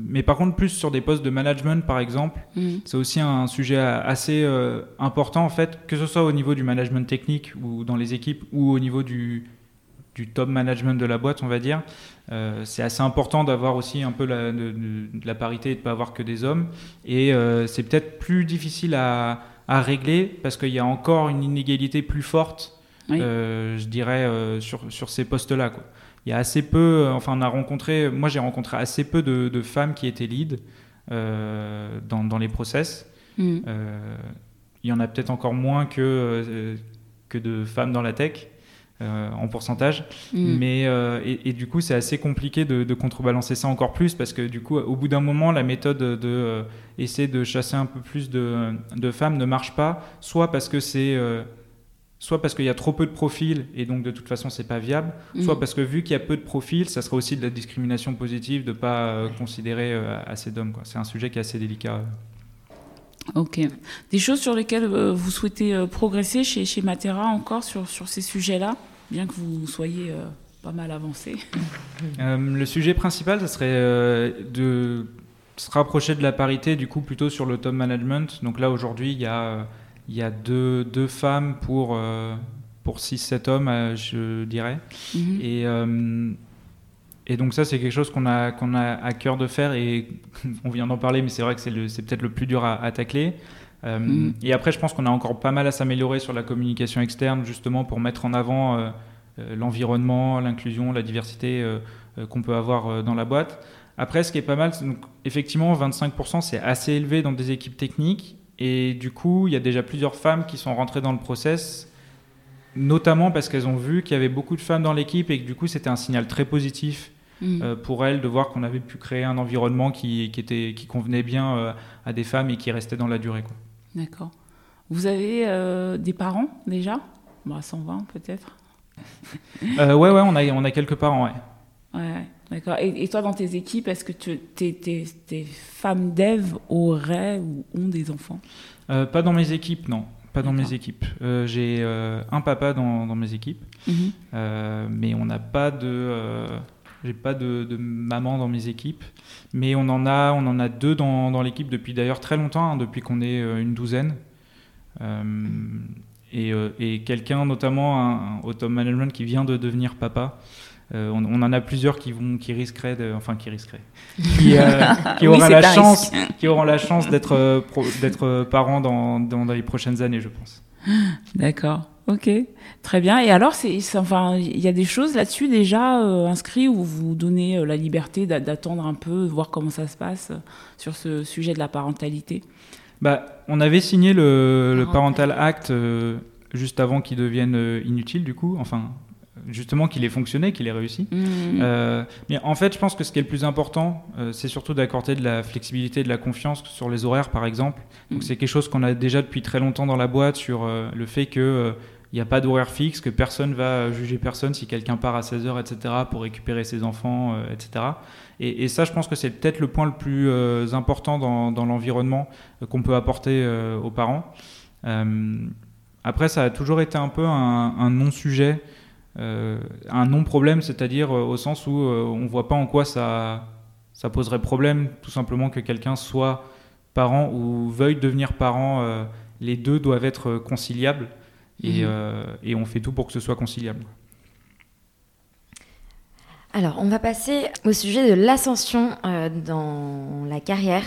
Mais par contre, plus sur des postes de management, par exemple, mmh. c'est aussi un sujet assez important, en fait, que ce soit au niveau du management technique ou dans les équipes, ou au niveau du, du top management de la boîte, on va dire. Euh, c'est assez important d'avoir aussi un peu la, de, la parité et de ne pas avoir que des hommes. Et euh, c'est peut-être plus difficile à, à régler parce qu'il y a encore une inégalité plus forte, euh, je dirais, sur, sur, ces postes-là. Il y a assez peu, enfin on a rencontré, moi j'ai rencontré assez peu de, de, femmes qui étaient lead dans, dans, les process. Mm. il y en a peut-être encore moins que, que de femmes dans la tech. Euh, en pourcentage. Mm. Mais, euh, et, du coup, c'est assez compliqué de, contrebalancer ça encore plus parce que du coup, au bout d'un moment, la méthode de euh, essayer de chasser un peu plus de, femmes ne marche pas, soit parce que c'est soit parce qu'il y a trop peu de profils et donc de toute façon c'est pas viable, mm. soit parce que vu qu'il y a peu de profils, ça sera aussi de la discrimination positive de pas considérer assez d'hommes. C'est un sujet qui est assez délicat.
Ok. Des choses sur lesquelles vous souhaitez progresser chez, chez Matera encore sur, sur ces sujets-là bien que vous soyez euh, pas mal avancé? [laughs]
Euh, Le sujet principal, ce serait euh, de se rapprocher de la parité, du coup, plutôt sur le top management. Donc là, aujourd'hui, il y a, il y a deux, deux femmes pour, pour 6-7 hommes, je dirais. Mhm. Et. Et donc ça, c'est quelque chose qu'on a, qu'on a à cœur de faire et [laughs] on vient d'en parler, mais c'est vrai que c'est, peut-être le plus dur à, tacler. Mhm. Et après, je pense qu'on a encore pas mal à s'améliorer sur la communication externe, justement pour mettre en avant euh, l'environnement, l'inclusion, la diversité euh, euh, qu'on peut avoir dans la boîte. Après, ce qui est pas mal, donc, effectivement, 25%, c'est assez élevé dans des équipes techniques. Et du coup, il y a déjà plusieurs femmes qui sont rentrées dans le process, notamment parce qu'elles ont vu qu'il y avait beaucoup de femmes dans l'équipe et que du coup, c'était un signal très positif mmh. pour elles de voir qu'on avait pu créer un environnement qui, qui, était, qui convenait bien à des femmes et qui restait dans la durée.
D'accord. Vous avez des parents déjà? Bah, 120 peut-être
euh, ouais, ouais, on a, on a quelques parents, ouais.
Ouais. D'accord. Et, toi, dans tes équipes, est-ce que tu, tes, tes, tes, femmes dev auraient ou ont des enfants?
Euh, Pas dans mes équipes, non. Pas dans mes équipes. Euh, j'ai euh, un papa dans, dans mes équipes, mhm. mais on n'a pas de. j'ai pas de, de, maman dans mes équipes, mais on en a, on en a deux dans, dans l'équipe depuis d'ailleurs très longtemps, hein, depuis qu'on est une douzaine. et, et quelqu'un, notamment un, au top management, qui vient de devenir papa. Euh, on, en a plusieurs qui vont, qui risqueraient, de, enfin qui risqueraient, [laughs] qui, euh, auront la chance, qui auront la chance d'être euh, d'être parents dans, dans, les prochaines années, je pense. [gasps]
D'accord. Ok, très bien. Et alors, c'est, enfin, il y a des choses là-dessus déjà inscrites où vous donnez la liberté d'attendre un peu, voir comment ça se passe sur ce sujet de la parentalité?
Bah, on avait signé le, le Parental Act juste avant qu'il devienne inutile, du coup. Enfin, justement qu'il ait fonctionné, qu'il ait réussi. Mmh. Euh, mais en fait, je pense que ce qui est le plus important, euh, c'est surtout d'accorder de la flexibilité, de la confiance sur les horaires, par exemple. Donc mmh. c'est quelque chose qu'on a déjà depuis très longtemps dans la boîte sur euh, le fait que il n'y a pas d'horaire fixe, que personne va juger personne si quelqu'un part à 16h, etc., pour récupérer ses enfants, etc. Et, ça, je pense que c'est peut-être le point le plus important dans, dans l'environnement qu'on peut apporter aux parents. après, ça a toujours été un peu un, un non-sujet un non-problème, c'est-à-dire euh, au sens où euh, on ne voit pas en quoi ça, ça poserait problème, tout simplement que quelqu'un soit parent ou veuille devenir parent, les deux doivent être conciliables et, mhm. et, on fait tout pour que ce soit conciliable.
Alors, on va passer au sujet de l'ascension dans la carrière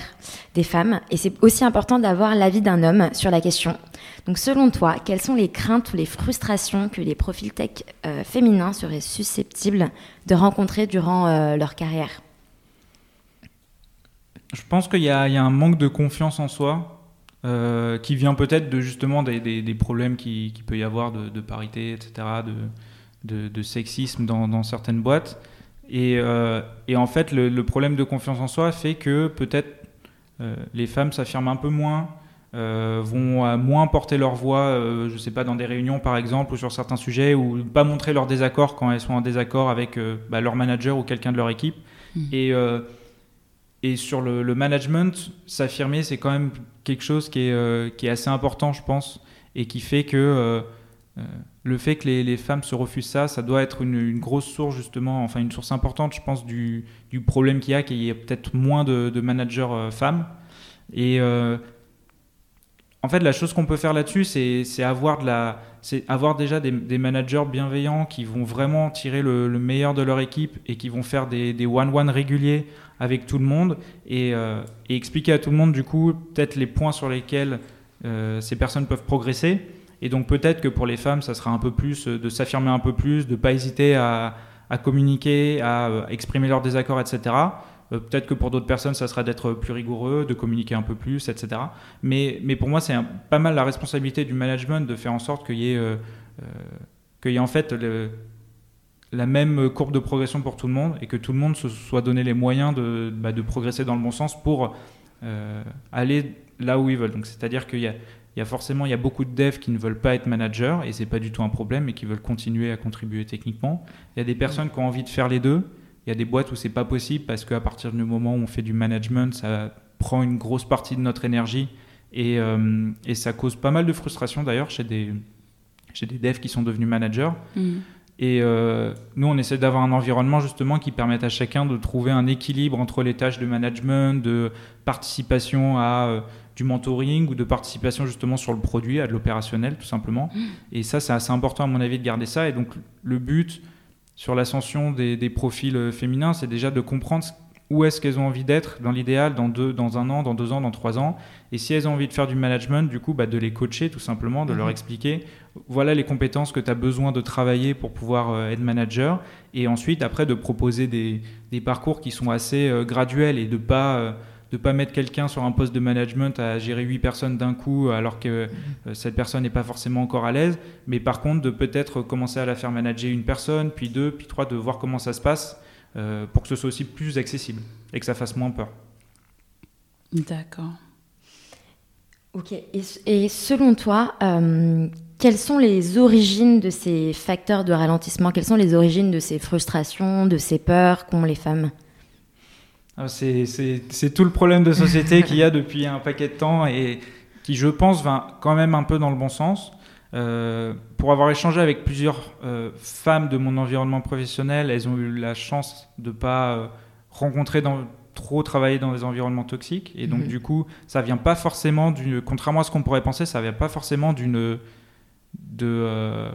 des femmes. Et c'est aussi important d'avoir l'avis d'un homme sur la question. Donc selon toi, quelles sont les craintes ou les frustrations que les profils tech euh, féminins seraient susceptibles de rencontrer durant euh, leur carrière?
Je pense qu'il y, a un manque de confiance en soi euh, qui vient peut-être de justement des, problèmes qui peut y avoir de, parité, etc., de, sexisme dans, certaines boîtes. Et, en fait, le, problème de confiance en soi fait que peut-être les femmes s'affirment un peu moins, euh, vont moins porter leur voix, euh, je sais pas, dans des réunions par exemple, ou sur certains sujets, ou pas montrer leur désaccord quand elles sont en désaccord avec euh, bah, leur manager ou quelqu'un de leur équipe. Mmh. Et, et sur le, management, s'affirmer, c'est quand même quelque chose qui est, qui est assez important, je pense, et qui fait que le fait que les, femmes se refusent ça, ça doit être une, grosse source justement, enfin une source importante, je pense, du, du problème qu'il y a, qu'il y ait peut-être moins de, de managers femmes. Et en fait, la chose qu'on peut faire là-dessus, c'est avoir, déjà des, managers bienveillants qui vont vraiment tirer le, meilleur de leur équipe et qui vont faire des one-one réguliers avec tout le monde euh, et, expliquer à tout le monde, du coup, peut-être les points sur lesquels euh, ces personnes peuvent progresser. Et donc, peut-être que pour les femmes, ça sera un peu plus de s'affirmer un peu plus, de ne pas hésiter à, à communiquer, à exprimer leurs désaccords, etc. Euh, peut-être que pour d'autres personnes, ça sera d'être plus rigoureux, de communiquer un peu plus, etc. Mais, mais pour moi, c'est pas mal la responsabilité du management de faire en sorte qu'il y ait, euh, euh, qu'il y ait en fait la même courbe de progression pour tout le monde et que tout le monde se soit donné les moyens de, bah, de progresser dans le bon sens pour aller là où ils veulent. C'est-à-dire qu'il y a, forcément il y a beaucoup de devs qui ne veulent pas être managers et c'est pas du tout un problème mais qui veulent continuer à contribuer techniquement. Il y a des personnes qui ont envie de faire les deux il y a des boîtes où c'est pas possible parce qu'à partir du moment où on fait du management, ça prend une grosse partie de notre énergie et, euh, et ça cause pas mal de frustration d'ailleurs chez des, chez des devs qui sont devenus managers. Mm. Et euh, nous, on essaie d'avoir un environnement justement qui permette à chacun de trouver un équilibre entre les tâches de management, de participation à euh, du mentoring ou de participation justement sur le produit, à de l'opérationnel tout simplement. Mm. Et ça, c'est assez important à mon avis de garder ça. Et donc le but, sur l'ascension des, profils euh, féminins, c'est déjà de comprendre où est-ce qu'elles ont envie d'être dans l'idéal, dans, deux, dans un an, dans deux ans, dans trois ans. Et si elles ont envie de faire du management, du coup, bah, de les coacher tout simplement, de leur mhm. expliquer, voilà les compétences que tu as besoin de travailler pour pouvoir euh, être manager. Et ensuite, après, de proposer des, parcours qui sont assez euh, graduels et de pas de pas mettre quelqu'un sur un poste de management à gérer huit personnes d'un coup alors que euh, cette personne n'est pas forcément encore à l'aise, mais par contre de peut-être commencer à la faire manager une personne, puis deux, puis trois, de voir comment ça se passe euh, pour que ce soit aussi plus accessible et que ça fasse moins peur.
D'accord.
Ok. Et, selon toi, euh, quelles sont les origines de ces facteurs de ralentissement? Quelles sont les origines de ces frustrations, de ces peurs qu'ont les femmes?
C'est tout le problème de société qu'il y a depuis un paquet de temps et qui, je pense, va quand même un peu dans le bon sens. Euh, pour avoir échangé avec plusieurs euh, femmes de mon environnement professionnel, elles ont eu la chance de ne pas euh, rencontrer dans, trop travailler dans des environnements toxiques. Et donc, mhm. du coup, ça vient pas forcément d'une. Contrairement à ce qu'on pourrait penser, ça vient pas forcément d'une. De,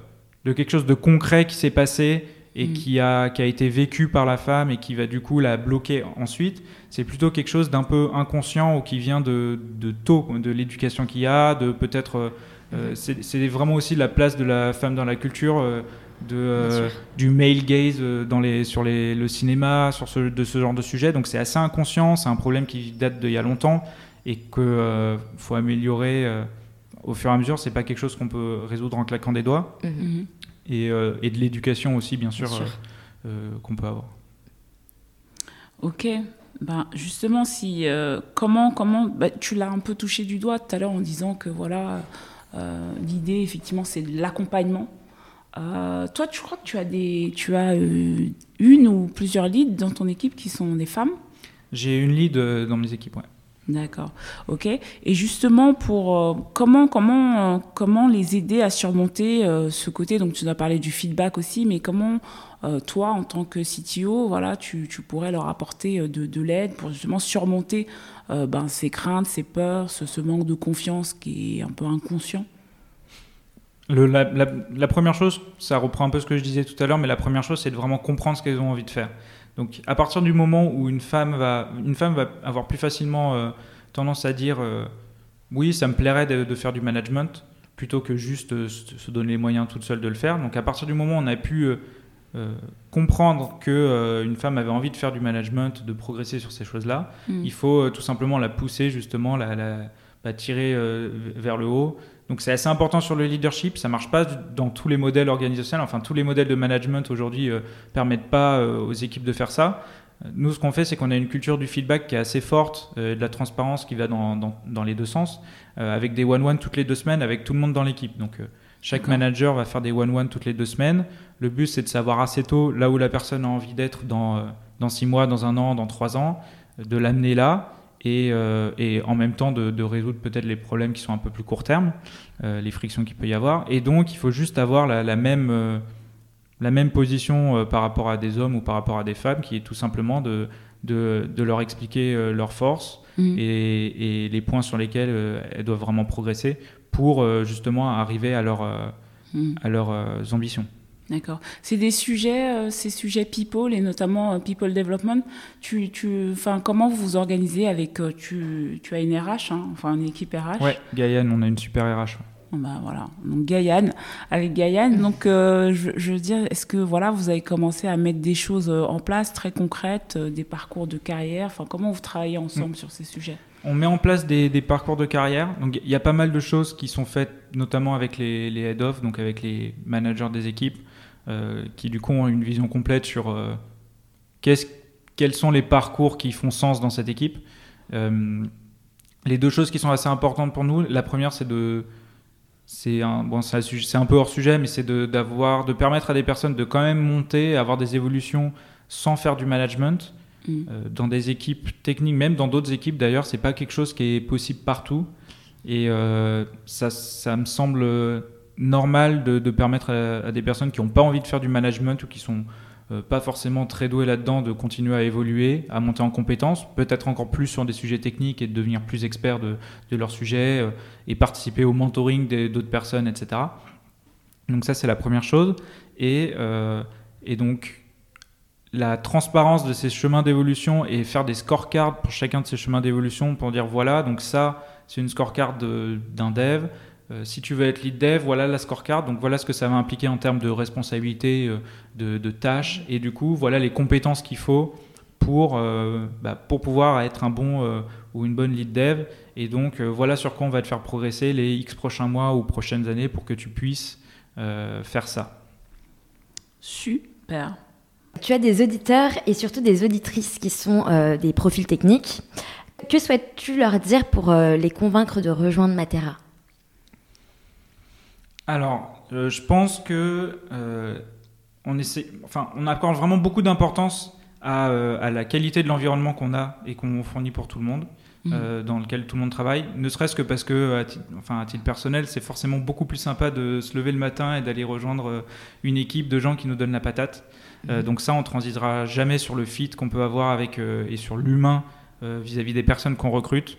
de quelque chose de concret qui s'est passé et mhm. qui, a, qui a été vécu par la femme et qui va du coup la bloquer ensuite. C'est plutôt quelque chose d'un peu inconscient ou qui vient de, de tôt, de l'éducation qu'il y a, de peut-être euh, c'est vraiment aussi la place de la femme dans la culture, euh, de, euh, du male gaze dans les, sur les, le cinéma, sur ce, de ce genre de sujet. Donc c'est assez inconscient, c'est un problème qui date d'il y a longtemps et qu'il faut améliorer au fur et à mesure. C'est pas quelque chose qu'on peut résoudre en claquant des doigts. Mhm. Mhm. Et, et, de l'éducation aussi, bien sûr, qu'on peut avoir.
Ok. Ben justement, si comment comment bah, tu l'as un peu touché du doigt tout à l'heure en disant que voilà euh, l'idée, effectivement, c'est l'accompagnement. Euh, toi, tu crois que tu as, des, tu as euh, une ou plusieurs leads dans ton équipe qui sont des femmes?
J'ai une lead dans mes équipes, ouais.
D'accord, ok. Et justement, pour comment, comment, comment les aider à surmonter ce côté? Donc, tu nous as parlé du feedback aussi, mais comment toi, en tant que CTO, voilà, tu, tu pourrais leur apporter de, de l'aide pour justement surmonter euh, ben, ces craintes, ces peurs, ce, manque de confiance qui est un peu inconscient?
La, première chose, ça reprend un peu ce que je disais tout à l'heure, mais la première chose, c'est de vraiment comprendre ce qu'elles ont envie de faire. Donc, à partir du moment où une femme va, une femme va avoir plus facilement euh, tendance à dire euh, oui, ça me plairait de, faire du management, plutôt que juste se donner les moyens toute seule de le faire. Donc, à partir du moment où on a pu euh, comprendre que euh, une femme avait envie de faire du management, de progresser sur ces choses-là, mm. il faut euh, tout simplement la pousser justement, la, la, tirer vers le haut. Donc c'est assez important sur le leadership. Ça marche pas dans tous les modèles organisationnels. Enfin, tous les modèles de management aujourd'hui permettent pas aux équipes de faire ça. Nous, ce qu'on fait, c'est qu'on a une culture du feedback qui est assez forte, de la transparence qui va dans, dans, dans les deux sens, avec des one-one toutes les deux semaines avec tout le monde dans l'équipe. Donc chaque manager va faire des one-one toutes les deux semaines. Le but, c'est de savoir assez tôt là où la personne a envie d'être dans, euh, dans six mois, dans un an, dans trois ans, de l'amener là et, euh, et, en même temps de, résoudre peut-être les problèmes qui sont un peu plus court terme, euh, les frictions qu'il peut y avoir. Et donc, il faut juste avoir la, même, la même position par rapport à des hommes ou par rapport à des femmes, qui est tout simplement de, de, de leur expliquer leurs forces mmh. et, et, les points sur lesquels elles doivent vraiment progresser pour euh, justement arriver à, leur, euh, hmm. à leurs euh, ambitions.
D'accord. C'est des sujets, ces sujets people et notamment people development. Tu, tu, comment vous vous organisez avec tu, tu as une RH, hein, enfin une équipe RH.
Ouais, Gaïane, on a une super RH.
Bah, voilà. Donc Gaïane, avec Gaïane. Donc je, je, veux dire, est-ce que voilà, vous avez commencé à mettre des choses en place très concrètes, des parcours de carrière? Enfin, comment vous travaillez ensemble mm. sur ces sujets?
On met en place des, parcours de carrière. Donc il y a pas mal de choses qui sont faites, notamment avec les, head-off, donc avec les managers des équipes, euh, qui du coup ont une vision complète sur euh, quels sont les parcours qui font sens dans cette équipe. Euh, les deux choses qui sont assez importantes pour nous, la première c'est de c'est un, bon, c'est un peu hors sujet, mais c'est de, d'avoir, de permettre à des personnes de quand même monter, avoir des évolutions sans faire du management. Mm. Euh, dans des équipes techniques, même dans d'autres équipes d'ailleurs, c'est pas quelque chose qui est possible partout. Et euh, ça, ça, me semble normal de, permettre à, des personnes qui n'ont pas envie de faire du management ou qui sont euh, pas forcément très douées là-dedans de continuer à évoluer, à monter en compétences, peut-être encore plus sur des sujets techniques et de devenir plus expert de, de leur sujet et participer au mentoring d'autres personnes, etc. Donc ça, c'est la première chose. Et, et donc, la transparence de ces chemins d'évolution et faire des scorecards pour chacun de ces chemins d'évolution pour dire voilà, donc ça, c'est une scorecard d'un dev. Euh, si tu veux être lead dev, voilà la scorecard. Donc voilà ce que ça va impliquer en termes de responsabilité, euh, de, tâches. Et du coup, voilà les compétences qu'il faut pour, euh, bah, pour pouvoir être un bon ou une bonne lead dev. Et donc voilà sur quoi on va te faire progresser les X prochains mois ou prochaines années pour que tu puisses faire ça.
Super.
Tu as des auditeurs et surtout des auditrices qui sont des profils techniques. Que souhaites-tu leur dire pour les convaincre de rejoindre Matera?
Alors, euh, je pense que euh, on essaie, enfin, on accorde vraiment beaucoup d'importance à, euh, à la qualité de l'environnement qu'on a et qu'on fournit pour tout le monde. Euh, dans lequel tout le monde travaille, ne serait-ce que parce que, à titre, enfin, à titre personnel, c'est forcément beaucoup plus sympa de se lever le matin et d'aller rejoindre une équipe de gens qui nous donnent la patate. Euh, donc ça, on transitera jamais sur le fit qu'on peut avoir avec et sur l'humain vis-à-vis des personnes qu'on recrute.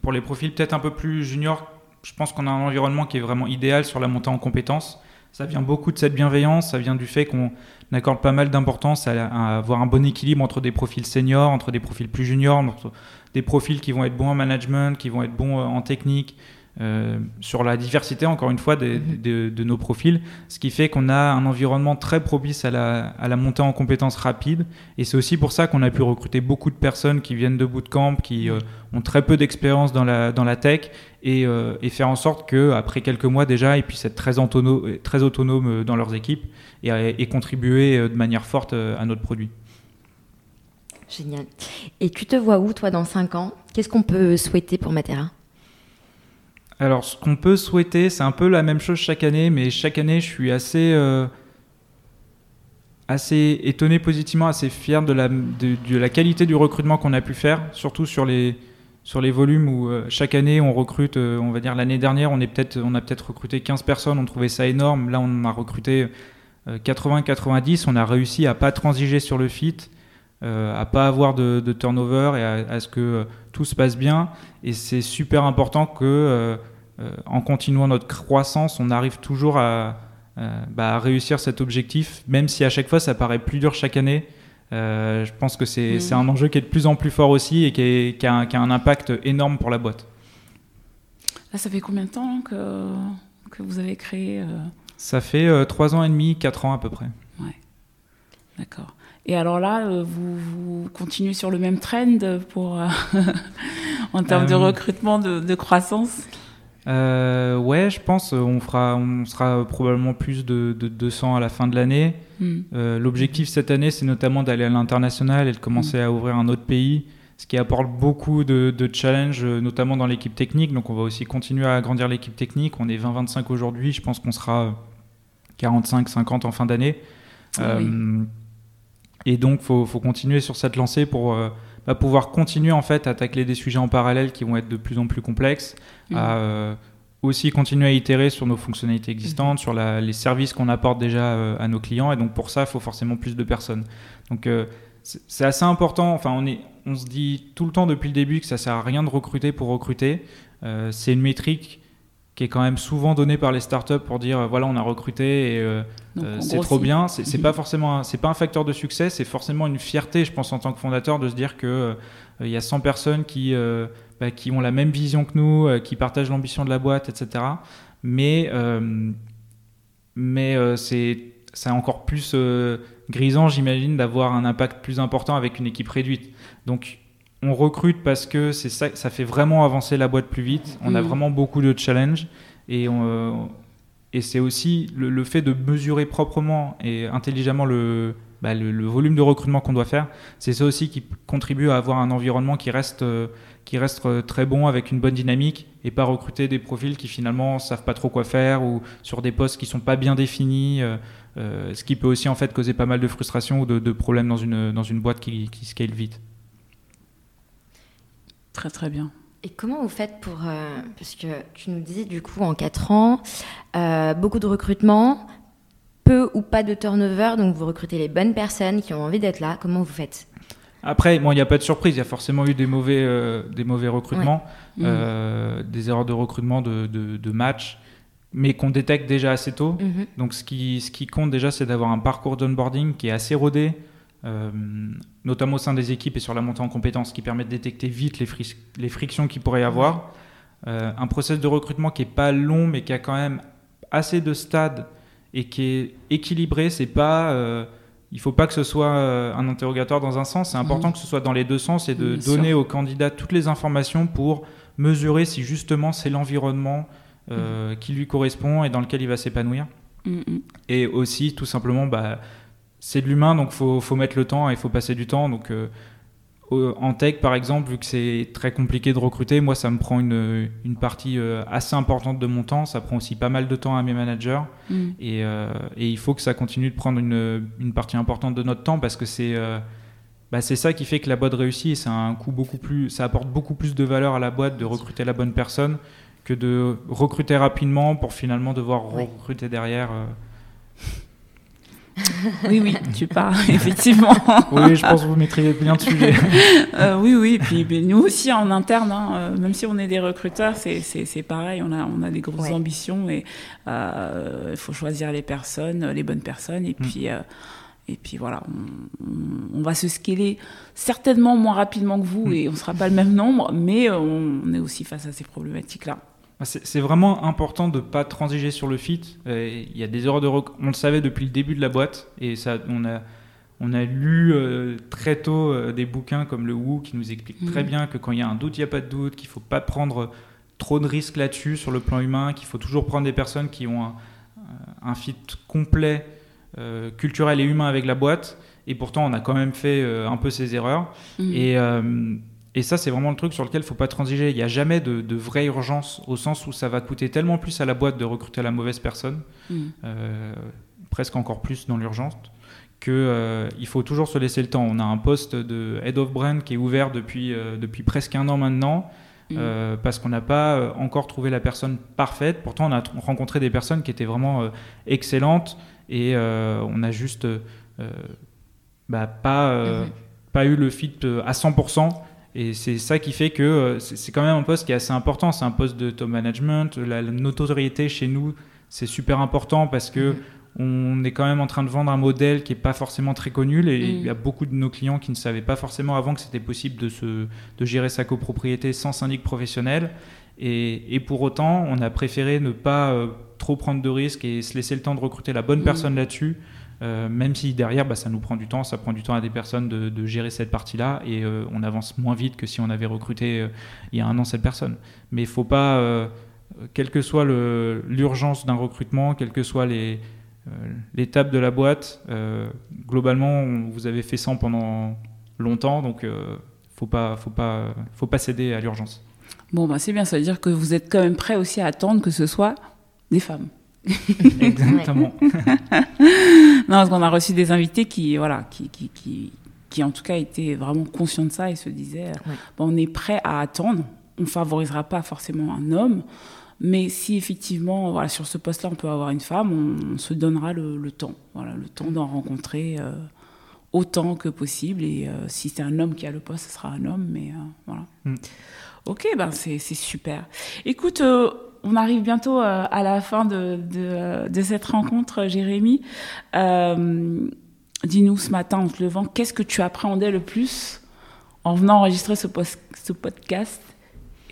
Pour les profils peut-être un peu plus juniors, je pense qu'on a un environnement qui est vraiment idéal sur la montée en compétences. Ça vient beaucoup de cette bienveillance, ça vient du fait qu'on accorde pas mal d'importance à, à avoir un bon équilibre entre des profils seniors, entre des profils plus juniors, entre des profils qui vont être bons en management, qui vont être bons euh, en technique, euh, sur la diversité, encore une fois, des-
Mhm.
de, de nos profils, ce qui fait qu'on a un environnement très propice à la, à la montée en compétences rapide. Et c'est aussi pour ça qu'on a pu recruter beaucoup de personnes qui viennent de bootcamp, qui euh, ont très peu d'expérience dans la, dans la tech, et, euh, et faire en sorte qu'après quelques mois déjà, ils puissent être très, autono- très autonomes dans leurs équipes et, et contribuer de manière forte à notre produit.
Génial. Et tu te vois où, toi, dans 5 ans? Qu'est-ce qu'on peut souhaiter pour Matera?
Alors, ce qu'on peut souhaiter, c'est un peu la même chose chaque année, mais chaque année, je suis assez, euh, étonné positivement, assez fier de la, qualité du recrutement qu'on a pu faire, surtout sur les, volumes où euh, chaque année on recrute, euh, on va dire l'année dernière, on, a peut-être recruté 15 personnes, on trouvait ça énorme. Là, on a recruté 80-90, on a réussi à pas transiger sur le fit, euh, à pas avoir de, de turnover et à, à ce que euh, tout se passe bien. Et c'est super important que, euh, euh, en continuant notre croissance, on arrive toujours à, bah, à réussir cet objectif, même si à chaque fois ça paraît plus dur chaque année. Je pense que c'est c'est un enjeu qui est de plus en plus fort aussi et qui, est- qui a, un, qui a un impact énorme pour la boîte.
Là, ça fait combien de temps hein, que, que vous avez créé euh,
Ça fait euh, 3 ans et demi, 4 ans à peu près.
D'accord. Et alors là, euh, vous, vous continuez sur le même trend pour, euh, [laughs] en termes de
Euh,
recrutement, de, de croissance?
Euh, ouais, je pense on fera, on sera probablement plus de, de 200 à la fin de l'année.
Hmm.
Euh, L'objectif cette année, c'est notamment d'aller à l'international et de commencer à ouvrir un autre pays, ce qui apporte beaucoup de, de challenges, notamment dans l'équipe technique. Donc on va aussi continuer à agrandir l'équipe technique. On est 20-25 aujourd'hui, je pense qu'on sera 45-50 en fin d'année.
Ah oui.
Et donc faut, faut continuer sur cette lancée pour euh, bah, pouvoir continuer en fait à tacler des sujets en parallèle qui vont être de plus en plus complexes,
Mhm.
à euh, aussi continuer à itérer sur nos fonctionnalités existantes, sur la- les services qu'on apporte déjà euh, à nos clients. Et donc pour ça, il faut forcément plus de personnes. Donc c'est assez important. Enfin, on, est, on se dit tout le temps depuis le début que ça sert à rien de recruter pour recruter. C'est une métrique qui est quand même souvent donnée par les startups pour dire euh, voilà on a recruté et euh, euh, c'est trop bien. C'est
Mhm.
pas forcément un- c'est pas un facteur de succès, c'est forcément une fierté, je pense en tant que fondateur, de se dire que euh, il y a 100 personnes qui euh, bah, qui ont la même vision que nous, qui partagent l'ambition de la boîte, etc. Mais mais c'est c'est encore plus grisant, j'imagine, d'avoir un impact plus important avec une équipe réduite. Donc on recrute parce que c'est ça, ça fait vraiment avancer la boîte plus vite. On a
Mhm.
vraiment beaucoup de challenges et on, et c'est aussi le, le fait de mesurer proprement et intelligemment le, bah, le, le volume de recrutement qu'on doit faire. C'est ça aussi qui contribue à avoir un environnement qui reste, euh, qui reste euh, très bon avec une bonne dynamique et pas recruter des profils qui finalement savent pas trop quoi faire ou sur des postes qui sont pas bien définis. euh, euh, ce qui peut aussi en fait causer pas mal de frustration ou de, de problèmes dans une, dans une boîte qui, qui scale vite.
Très très bien.
Et comment vous faites pour... euh, parce que tu nous dis, du coup, en 4 ans, euh, beaucoup de recrutement, peu ou pas de turnover, donc vous recrutez les bonnes personnes qui ont envie d'être là. Comment vous faites?
Après, bon, il n'y a pas de surprise, il y a forcément eu des mauvais, euh, des mauvais recrutements, des erreurs de recrutement de, de, de match, mais qu'on détecte déjà assez tôt.
Mhm.
Donc ce qui, ce qui compte déjà, c'est d'avoir un parcours d'onboarding qui est assez rodé, euh, notamment au sein des équipes et sur la montée en compétences, qui permet de détecter vite les, frictions qu'il pourrait y avoir. Euh, un process de recrutement qui est pas long, mais qui a quand même assez de stades et qui est équilibré. C'est pas, euh, il faut pas que ce soit un interrogatoire dans un sens. C'est important que ce soit dans les deux sens et de donner
sûr.
au candidat toutes les informations pour mesurer si justement c'est l'environnement euh, qui lui correspond et dans lequel il va s'épanouir.
Mm.
Et aussi, tout simplement, bah, c'est de l'humain, donc faut, faut mettre le temps et il faut passer du temps. Donc, euh, en tech, par exemple, vu que c'est très compliqué de recruter, moi, ça me prend une, une, partie assez importante de mon temps. Ça prend aussi pas mal de temps à mes managers. Mm. Et, et, il faut que ça continue de prendre une, une partie importante de notre temps parce que c'est bah, ça qui fait que la boîte réussit c'est un coût beaucoup plus, ça apporte beaucoup plus de valeur à la boîte de recruter la bonne personne que de recruter rapidement pour finalement devoir recruter derrière. Euh. [laughs]
oui, oui, tu parles, [laughs] effectivement.
oui, je pense que vous maîtrisez bien le sujet. [laughs]
Euh, oui, oui, et puis nous aussi en interne, hein, euh, même si on est des recruteurs, c'est pareil, on a, on a des grosses ambitions et il faut choisir les personnes, les bonnes personnes, et mm. puis et puis voilà, on, va se scaler certainement moins rapidement que vous hmm. et on ne sera pas le même nombre, mais on est aussi face à ces problématiques-là.
Ah, c'est vraiment important de ne pas transiger sur le fit. Il y a des erreurs de On le savait depuis le début de la boîte et ça, on a, on a lu euh, très tôt euh, des bouquins comme le Woo qui nous explique très hmm. bien que quand il y a un doute, il n'y a pas de doute, qu'il ne faut pas prendre trop de risques là-dessus sur le plan humain, qu'il faut toujours prendre des personnes qui ont un, un fit complet euh, culturel et humain avec la boîte. Et pourtant, on a quand même fait euh, un peu ces erreurs. Mm. Et, euh, et, ça, c'est vraiment le truc sur lequel il ne faut pas transiger. Il n'y a jamais de, vraie urgence au sens où ça va coûter tellement plus à la boîte de recruter la mauvaise personne, mm. presque encore plus dans l'urgence qu'il faut toujours se laisser le temps. On a un poste de Head of Brand qui est ouvert depuis, depuis presque un an maintenant. Mm. parce qu'on n'a pas encore trouvé la personne parfaite. Pourtant, on a rencontré des personnes qui étaient vraiment excellentes, et euh, on a juste euh, bah, pas, euh, mhm. pas eu le fit à 100%. Et c'est ça qui fait que c'est quand même un poste qui est assez important. C'est un poste de top management. La, notoriété chez nous, c'est super important parce que mhm. on est quand même en train de vendre un modèle qui n'est pas forcément très connu. Et il y a mhm. beaucoup de nos clients qui ne savaient pas forcément avant que c'était possible de, se, de gérer sa copropriété sans syndic professionnel. Et, et, pour autant, on a préféré ne pas trop prendre de risques et se laisser le temps de recruter la bonne mm. personne là-dessus. Euh, même si derrière, bah, ça nous prend du temps, ça prend du temps à des personnes de, gérer cette partie-là et euh, on avance moins vite que si on avait recruté euh, il y a un an cette personne. Mais il ne faut pas, quelle que soit l'urgence d'un recrutement, quelles que les l'étape de la boîte, globalement, vous avez fait ça pendant longtemps, donc faut pas, faut pas céder à l'urgence.
Bon, bah, c'est bien, ça veut dire que vous êtes quand même prêt aussi à attendre que ce soit des femmes. [laughs]
Exactement. [laughs]
non, parce qu'on a reçu des invités qui, voilà, qui, qui, qui, qui, en tout cas étaient vraiment conscients de ça et se disaient, bon, on est prêt à attendre, on favorisera pas forcément un homme, mais si effectivement, voilà, sur ce poste-là, on peut avoir une femme, on, se donnera le, temps, voilà, le temps d'en rencontrer euh, autant que possible. Et euh, si c'est un homme qui a le poste, ce sera un homme, mais euh, voilà. Mm. Ok, ben c'est super. Écoute, on arrive bientôt euh, à la fin de, cette rencontre, Jérémy. Euh, dis-nous ce matin en te levant, qu'est-ce que tu appréhendais le plus en venant enregistrer ce, podcast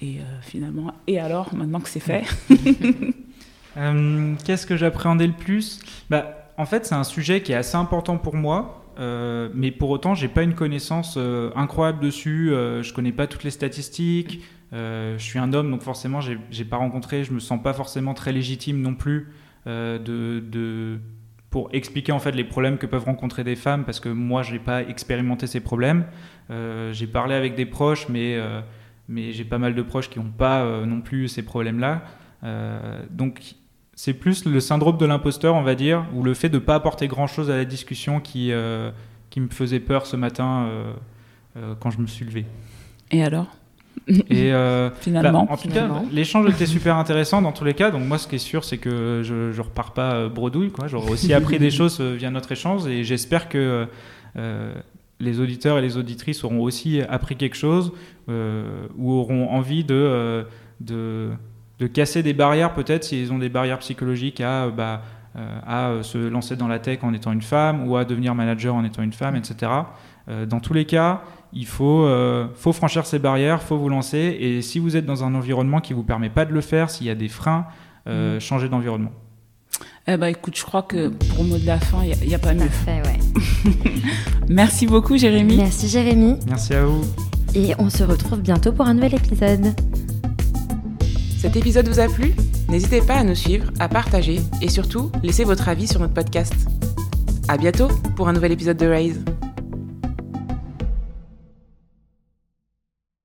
Et euh, finalement, et alors, maintenant que c'est fait? [laughs]
Qu'est-ce que j'appréhendais le plus? Bah, En fait, c'est un sujet qui est assez important pour moi. mais pour autant, j'ai pas une connaissance incroyable dessus. je connais pas toutes les statistiques. Euh, je suis un homme, donc forcément, j'ai pas rencontré, je me sens pas forcément très légitime non plus euh, pour expliquer en fait les problèmes que peuvent rencontrer des femmes, parce que moi, je n'ai pas expérimenté ces problèmes. Euh, j'ai parlé avec des proches, mais, mais j'ai pas mal de proches qui n'ont pas non plus ces problèmes-là. donc, c'est plus le syndrome de l'imposteur, on va dire, ou le fait de ne pas apporter grand-chose à la discussion qui, qui me faisait peur ce matin quand je me suis levé.
Et alors? [laughs]
et euh, finalement, bah, en tout cas, l'échange était super intéressant dans tous les cas. Donc moi, ce qui est sûr, c'est que je, je repars pas euh, bredouille. Quoi. J'aurai aussi [laughs] appris des choses euh, via notre échange, et j'espère que les auditeurs et les auditrices auront aussi appris quelque chose ou auront envie de, de, de casser des barrières, peut-être s'ils ont des barrières psychologiques à bah, à se lancer dans la tech en étant une femme ou à devenir manager en étant une femme, etc. dans tous les cas, il faut, euh, faut franchir ces barrières, faut vous lancer. Et si vous êtes dans un environnement qui vous permet pas de le faire, s'il y a des freins, euh, mm. changez d'environnement.
Eh ben, écoute, je crois que pour le mot de la fin, il n'y a, pas mieux. Parfait, ouais. [laughs] Merci beaucoup, Jérémy.
Merci, Jérémy.
Merci à vous.
Et on se retrouve bientôt pour un nouvel épisode.
Cet épisode vous a plu? N'hésitez pas à nous suivre, à partager et surtout, laissez votre avis sur notre podcast. À bientôt pour un nouvel épisode de Raise.